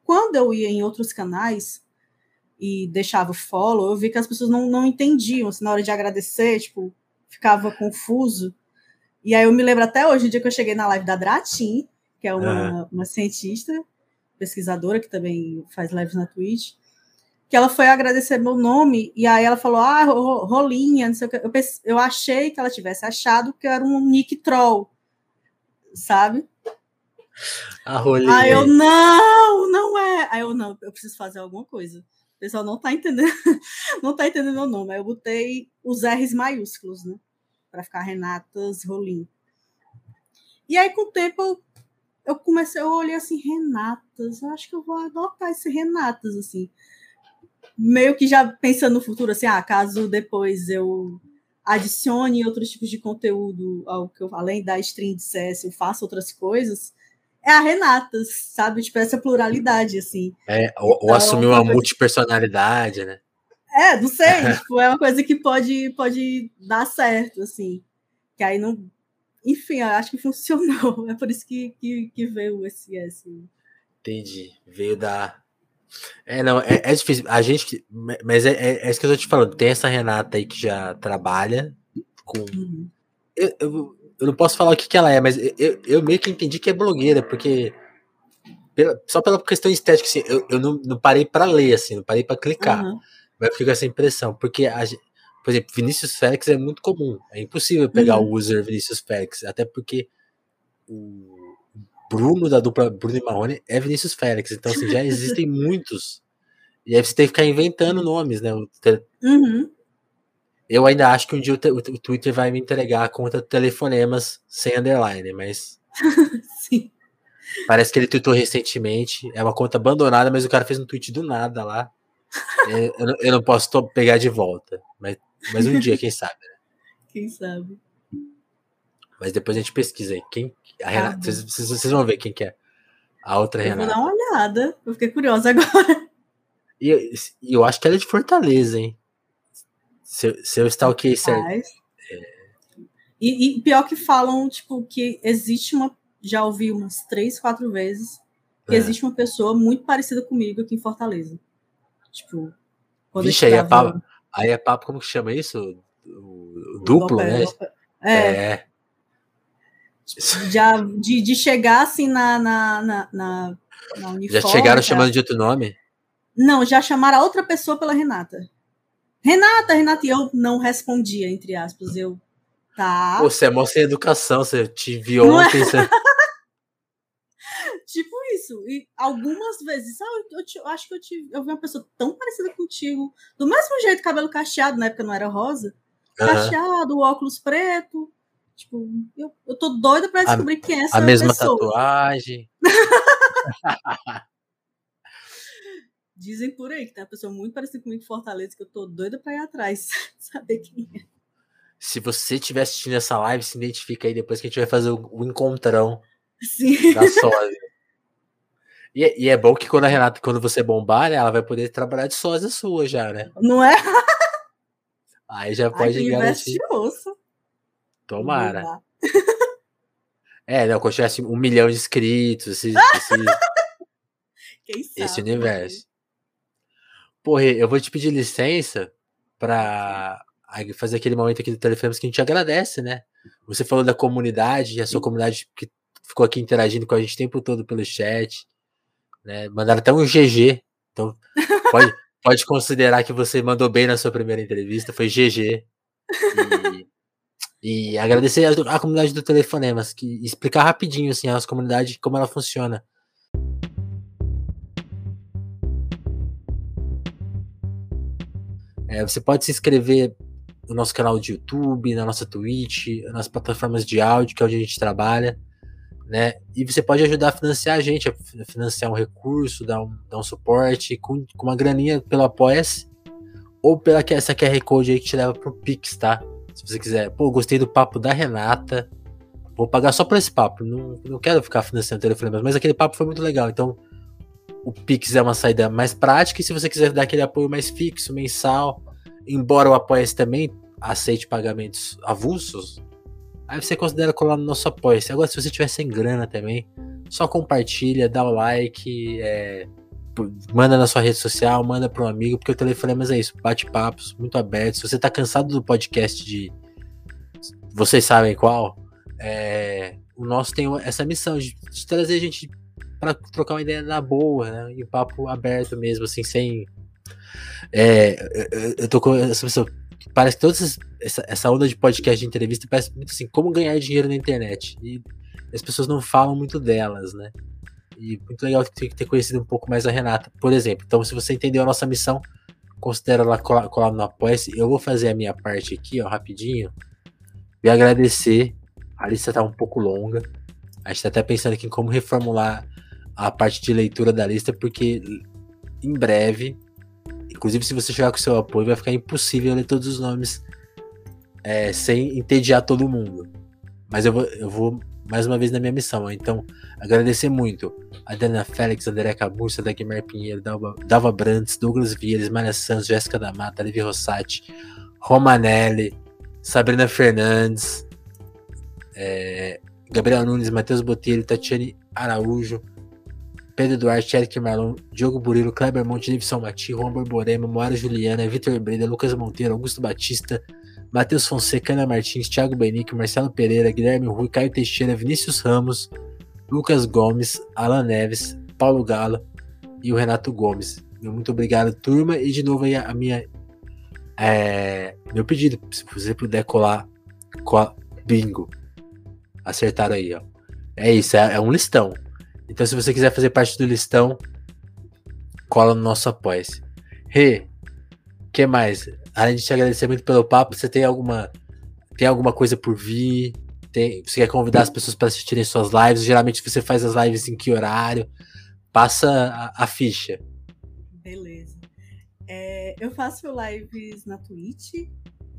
Quando eu ia em outros canais e deixava follow, eu vi que as pessoas não, não entendiam, assim, na hora de agradecer, tipo, ficava confuso. E aí eu me lembro até hoje, o dia que eu cheguei na live da Dratin, que é uma, uma cientista, pesquisadora, que também faz lives na Twitch, que ela foi agradecer meu nome, e aí ela falou, ah, Rolinha, não sei o que. Eu, pensei, eu achei que ela tivesse achado que era um nick troll, sabe? A Rolinha. Aí eu, não, não é. Aí eu, não, eu preciso fazer alguma coisa. O pessoal não tá entendendo, [LAUGHS] não tá entendendo meu nome. Aí eu botei os R's maiúsculos, né? Pra ficar Renatas Rolim. E aí, com o tempo, eu, eu comecei, eu olhei assim, Renatas, eu acho que eu vou adotar esse Renatas, assim. Meio que já pensando no futuro, assim, ah, caso depois eu adicione outros tipos de conteúdo ao que eu, além da stream de CS, eu faça outras coisas, é a Renata, sabe? Tipo, essa pluralidade, assim. É, ou, então, ou assumir uma multipersonalidade, né? É, não sei, [LAUGHS] tipo, é uma coisa que pode, pode dar certo, assim. Que aí não. Enfim, eu acho que funcionou. [LAUGHS] É por isso que, que, que veio esse S. Entendi. Veio da. É, não, é, é difícil. A gente. Mas é, é, é, isso que eu tô te falando. Tem essa Renata aí que já trabalha com. Uhum. Eu, eu, eu não posso falar o que, que ela é, mas eu, eu meio que entendi que é blogueira, porque pela, só pela questão estética, assim, eu, eu não, não parei para ler, assim, não parei para clicar. Uhum. Mas eu fico com essa impressão, porque, a, por exemplo, Vinícius Félix é muito comum. É impossível pegar uhum. o user Vinícius Félix, até porque o Bruno da dupla Bruno e Marrone é Vinícius Félix. Então, assim, já existem [LAUGHS] muitos. E aí você tem que ficar inventando nomes, né? Uhum. Eu ainda acho que um dia o, o, Twitter vai me entregar a conta de telefonemas sem underline, mas. [LAUGHS] Sim. Parece que ele tweetou recentemente. É uma conta abandonada, mas o cara fez um tweet do nada lá. Eu, eu, não posso pegar de volta. Mas, mas um dia, quem [LAUGHS] sabe, né? Quem sabe. Mas depois a gente pesquisa aí. Quem, a Renata, vocês, vocês, vão ver quem que é. A outra eu Renata. Vou dar uma olhada. Eu fiquei curiosa [LAUGHS] agora. E, e eu acho que ela é de Fortaleza, hein? Se, se eu stalkeei certo. É... E, e, pior que falam, tipo, que existe uma. Já ouvi umas três, quatro vezes. Que é. existe uma pessoa muito parecida comigo aqui em Fortaleza. Tipo. Vixe, aí é, papo, aí é papo, como que chama isso? Duplo, né? É. é. Já de, de chegar assim na, na, na, na, na uniforme, Já chegaram chamando de outro nome? Não, já chamaram a outra pessoa pela Renata. Renata, Renata, e eu não respondia, entre aspas. Eu, tá. Pô, você é mó sem educação, você te viu é? ontem. Você... isso. E algumas vezes, eu, eu, eu, acho que eu, tive, eu vi uma pessoa tão parecida contigo, do mesmo jeito, cabelo cacheado, na época não era rosa. Cacheado, óculos preto. Tipo, eu, eu tô doida pra descobrir a, quem é essa A mesma pessoa. tatuagem. [LAUGHS] Dizem por aí que tem uma pessoa muito parecida comigo em Fortaleza, que eu tô doida pra ir atrás, [LAUGHS] saber quem é. Se você estiver assistindo essa live, se identifica aí depois que a gente vai fazer o, o encontrão Sim. da sósia. E, é, e, é bom que quando a Renata, quando você bombar, né, ela vai poder trabalhar de sósia sua já, né? Não é? Aí já pode Ai, garantir. Osso. Tomara. É, não, quando tivesse um milhão de inscritos, esse, esse, [LAUGHS] esse universo. Porra, eu vou te pedir licença para fazer aquele momento aqui do Telefonemas que a gente agradece, né? Você falou da comunidade, a sua comunidade que ficou aqui interagindo com a gente o tempo todo pelo chat, né? Mandaram até um GG. Então, pode, pode considerar que você mandou bem na sua primeira entrevista, foi GG. E, e agradecer a, a, comunidade do Telefonemas, que explicar rapidinho assim a nossa comunidade como ela funciona. É, você pode se inscrever no nosso canal de YouTube, na nossa Twitch, nas plataformas de áudio, que é onde a gente trabalha, né? E você pode ajudar a financiar a gente, a financiar um recurso, dar um, dar um suporte com, com uma graninha pelo Apoia-se ou pela essa QR Code aí que te leva pro Pix, tá? Se você quiser, pô, gostei do papo da Renata, vou pagar só por esse papo, não, não quero ficar financiando telefone, mas aquele papo foi muito legal, então o Pix é uma saída mais prática, e se você quiser dar aquele apoio mais fixo, mensal, embora o apoia também aceite pagamentos avulsos, Aí você considera colar no nosso apoio. Agora, se você tiver sem grana também, só compartilha, dá o like, é, manda na sua rede social, manda para um amigo, porque o Telefonemas é isso, bate-papos, muito aberto. Se você tá cansado do podcast de. Vocês sabem qual? É, o nosso tem essa missão de, de trazer gente para trocar uma ideia na boa, né? E papo aberto mesmo, assim, sem. É, eu, eu tô com essa pessoa. Parece que toda essa, essa onda de podcast de entrevista parece muito assim, como ganhar dinheiro na internet. E as pessoas não falam muito delas, né? E muito legal ter, conhecido um pouco mais a Renata, por exemplo. Então, se você entendeu a nossa missão, considera lá colar, colar no Apoia-se. Eu vou fazer a minha parte aqui, ó, rapidinho. E agradecer. A lista tá um pouco longa. A gente tá até pensando aqui em como reformular a parte de leitura da lista, porque em breve, inclusive se você chegar com seu apoio, vai ficar impossível ler todos os nomes é, sem entediar todo mundo. Mas eu vou, eu vou mais uma vez na minha missão. Então, agradecer muito a Dana Félix, André Caburça, Dagmar Pinheiro, Dalva, Dalva Brandes, Douglas Vieira, Maria Santos, Jéssica da Mata, Levi Rossati, Romanelli, Sabrina Fernandes, é, Gabriel Nunes, Matheus Botelho, Tatiane Araújo, Pedro Duarte, Eric Marlon, Diogo Burilo, Kleber Monte, Nivson Mati, Juan Borborema, Moara Juliana, Vitor Breda, Lucas Monteiro, Augusto Batista, Matheus Fonseca, Ana Martins, Thiago Benique, Marcelo Pereira, Guilherme Rui, Caio Teixeira, Vinícius Ramos, Lucas Gomes, Alan Neves, Paulo Galo e o Renato Gomes. Muito obrigado, turma. E de novo aí a minha. É, meu pedido, se você puder colar, colar bingo. Acertaram aí, ó. É isso, é, é um listão. Então, se você quiser fazer parte do listão, cola no nosso apoia-se. Rê, que mais? Além de te agradecer muito pelo papo, você tem alguma tem alguma coisa por vir? Tem, você quer convidar as pessoas para assistirem suas lives? Geralmente você faz as lives em que horário? Passa a, a ficha. Beleza. É, eu faço lives na Twitch,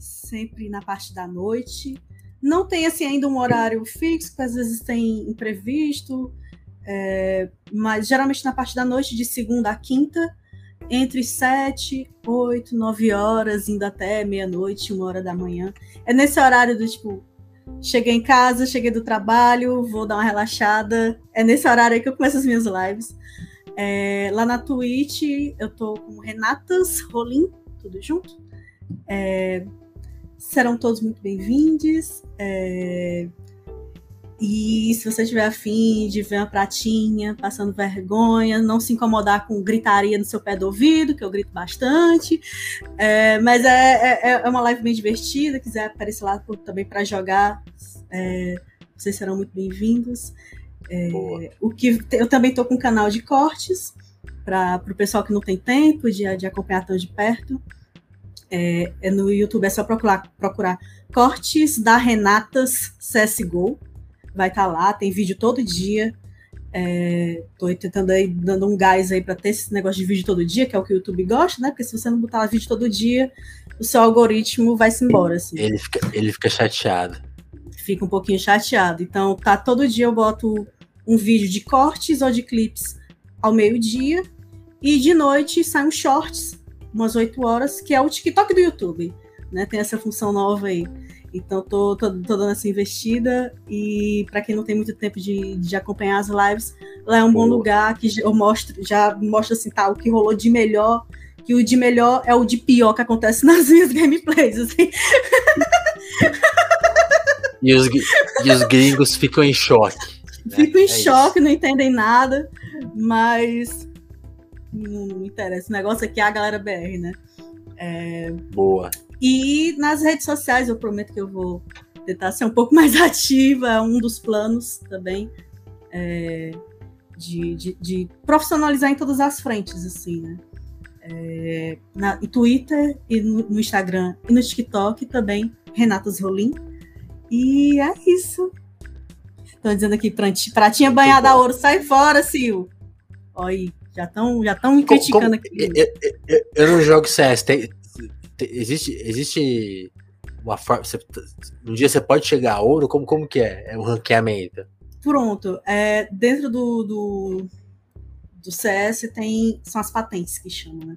sempre na parte da noite. Não tem assim ainda um horário fixo, porque às vezes tem imprevisto, é, mas geralmente na parte da noite, de segunda a quinta entre 7, 8, 9 horas, indo até meia-noite, uma hora da manhã. É nesse horário do tipo, cheguei em casa, cheguei do trabalho, vou dar uma relaxada. É nesse horário aí que eu começo as minhas lives. É, lá na Twitch, eu tô com Renatas Rolim, tudo junto. É, serão todos muito bem-vindos. É, e se você tiver afim de ver uma pratinha passando vergonha, não se incomodar com gritaria no seu pé do ouvido, que eu grito bastante. É, mas é, é, é, uma live bem divertida. Quiser aparecer lá também para jogar, é, vocês serão muito bem-vindos. É, o que eu também estou com um canal de cortes para o pessoal que não tem tempo de, de acompanhar tão de perto. É, é, no YouTube é só procurar, procurar cortes da Renatas CSGO vai estar tá lá, tem vídeo todo dia. Estou é, tentando aí, dando um gás aí para ter esse negócio de vídeo todo dia, que é o que o YouTube gosta, né? Porque se você não botar vídeo todo dia, o seu algoritmo vai se embora. Assim. Ele, fica, ele fica chateado. Fica um pouquinho chateado. Então, tá todo dia eu boto um vídeo de cortes ou de clips ao meio-dia. E de noite sai um shorts, umas 8 horas, que é o TikTok do YouTube. Né? Tem essa função nova aí. Então tô, tô, tô dando essa investida e para quem não tem muito tempo de, de acompanhar as lives, lá é um bom lugar que eu mostro, já mostro assim, tá, o que rolou de melhor, que o de melhor é o de pior que acontece [LAUGHS] nas minhas gameplays, assim. E os, e os gringos ficam em choque. Né? Ficam em é choque, isso. não entendem nada, mas não, não interessa. O negócio aqui é a galera BR, né? É... Boa. E nas redes sociais, eu prometo que eu vou tentar ser um pouco [LAUGHS] mais ativa, é um dos planos também. É, de, de, de, profissionalizar em todas as frentes, assim, né? É, na, no Twitter e no, no, Instagram e no TikTok também, Renatas Rolim. E é isso. Estão dizendo aqui, pratinha banhada a ouro, sai fora, Sil. Olha aí, já estão já tão me criticando como, aqui. Eu, eu, eu, não jogo CS, tem, existe, existe uma forma. Você, um dia você pode chegar a ouro? Como, como que é? É o ranqueamento? Pronto. É, dentro do, do, do CS tem. São as patentes que chamam, né?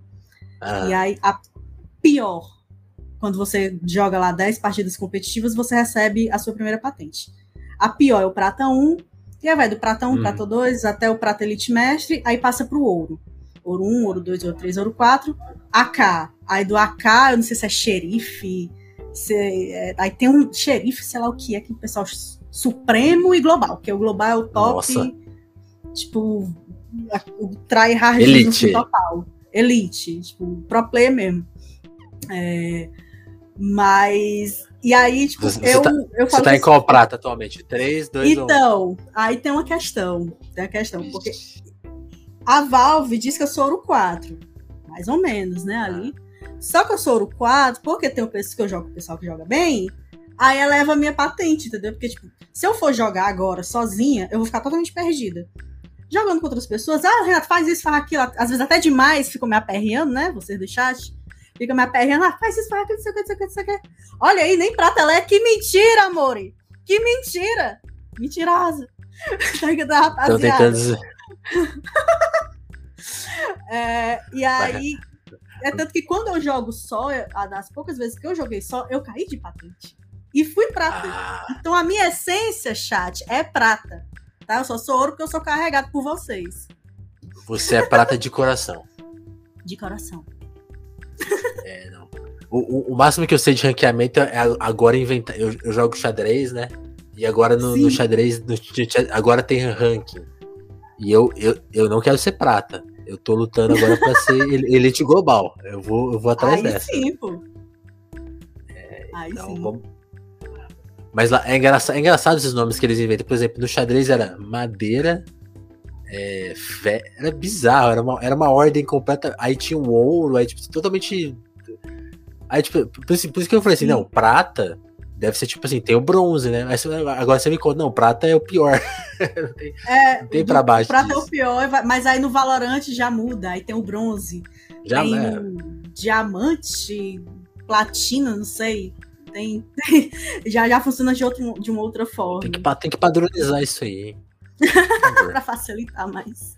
Ah. E aí a pior, quando você joga lá 10 partidas competitivas, você recebe a sua primeira patente. A pior é o prata 1, e aí vai do prata 1, hum. prata 2, até o prata elite mestre, aí passa para o ouro. Ouro 1, ouro 2, ouro 3, ouro 4, AK. Aí do AK, eu não sei se é xerife, se é, aí tem um xerife, sei lá o que é, que o pessoal supremo e global, que o global é o top, Nossa. tipo, o tryhard Elite. total. Elite, tipo, pro player mesmo. É, mas. E aí, tipo, você, eu, tá, eu Você tá em qual prata atualmente? 3, 2, Então, 1. aí tem uma questão. Tem uma questão, porque a Valve diz que eu sou ouro 4. Mais ou menos, né? Ali. Só que eu sou ouro 4, porque tem o pessoal que eu jogo, o pessoal que joga bem. Aí eleva a minha patente, entendeu? Porque, tipo, se eu for jogar agora sozinha, eu vou ficar totalmente perdida jogando com outras pessoas. Ah, Renato, faz isso, faz aquilo. Às vezes até demais, ficam me aperreando, né? Vocês do chat. Fica me aperreando. Ah, faz isso, faz aquilo, isso aqui, isso aqui, isso aqui. Olha aí, nem prata ela é. Que mentira, amore. Que mentira. Mentirosa. [LAUGHS] tá rapaziada. tentando dizer. [LAUGHS] é, e aí... É tanto que quando eu jogo só, das poucas vezes que eu joguei só, eu caí de patente. E fui prata. Ah. Então a minha essência, chat, é prata tá? Eu só sou ouro porque eu sou carregado por vocês. Você é prata de coração. De coração. É, não. O, o, o, máximo que eu sei de ranqueamento é agora inventar. Eu, eu jogo xadrez, né? E agora no, no xadrez, no, agora tem ranking. E eu, eu, eu não quero ser prata. Eu tô lutando agora pra ser [LAUGHS] elite global. Eu vou, eu vou atrás Aí dessa. Sim, pô. É, Aí então, sim. Vamos, mas lá, é, engraçado, é engraçado esses nomes que eles inventam. Por exemplo, no xadrez era madeira. É, fé, era bizarro, era uma, era uma ordem completa. Aí tinha o ouro, aí tipo, totalmente. Aí, tipo, por isso, por isso que eu falei assim, não, prata deve ser tipo assim, tem o bronze, né? Mas agora você me conta, não, prata é o pior. [LAUGHS] não tem, é, não tem pra baixo. Prata disso. é o pior, mas aí no Valorant já muda, aí tem o bronze. Já tem é. diamante, platina, não sei. Tem, tem, [LAUGHS] já, já funciona de, outro, de uma outra forma. Tem que, tem que padronizar isso aí. para [LAUGHS] facilitar mais.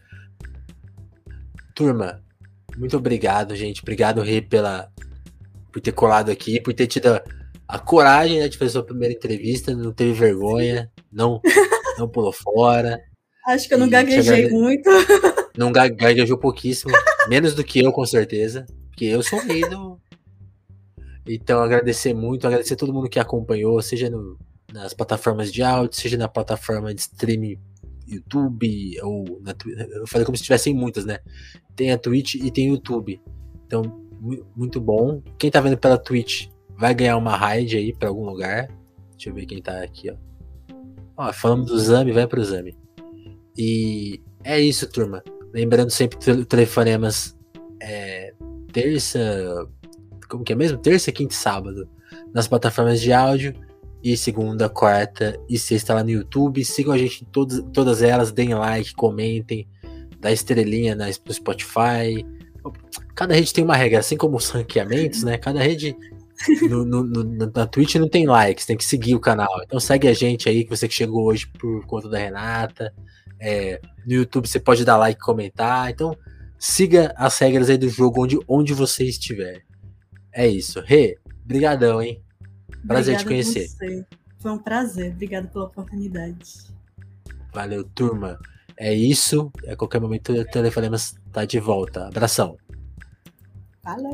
Turma, muito obrigado, gente. Obrigado, Rê, pela, por ter colado aqui, por ter tido a, coragem né, de fazer sua primeira entrevista. Não teve vergonha, não, [LAUGHS] não pulou fora. Acho que eu não gaguejei muito. [LAUGHS] Não gaguejou pouquíssimo. Menos do que eu, com certeza. Porque eu sou rei do, então, agradecer muito, agradecer a todo mundo que acompanhou, seja no, nas plataformas de áudio, seja na plataforma de streaming YouTube, ou na, eu falei como se tivessem muitas, né? Tem a Twitch e tem o YouTube. Então, muito bom. Quem tá vendo pela Twitch vai ganhar uma raid aí para algum lugar. Deixa eu ver quem tá aqui, ó. Ó, falando do Zami, vai pro Zami. E é isso, turma. Lembrando sempre que telefonemas é terça, como que é mesmo? Terça, quinta e sábado nas plataformas de áudio e segunda, quarta e sexta lá no YouTube. Sigam a gente em todas, todas elas, deem like, comentem, dá estrelinha no Spotify. Cada rede tem uma regra, assim como os ranqueamentos, né? Cada rede no, no, no, na Twitch não tem likes, tem que seguir o canal. Então segue a gente aí, que você que chegou hoje por conta da Renata. É, no YouTube você pode dar like e comentar. Então siga as regras aí do jogo onde, onde você estiver. É isso. Rê, brigadão, hein? Prazer Obrigada te conhecer. Você. Foi um prazer. Obrigado pela oportunidade. Valeu, turma. É isso. A qualquer momento o Telefonemas tá de volta. Abração. Valeu.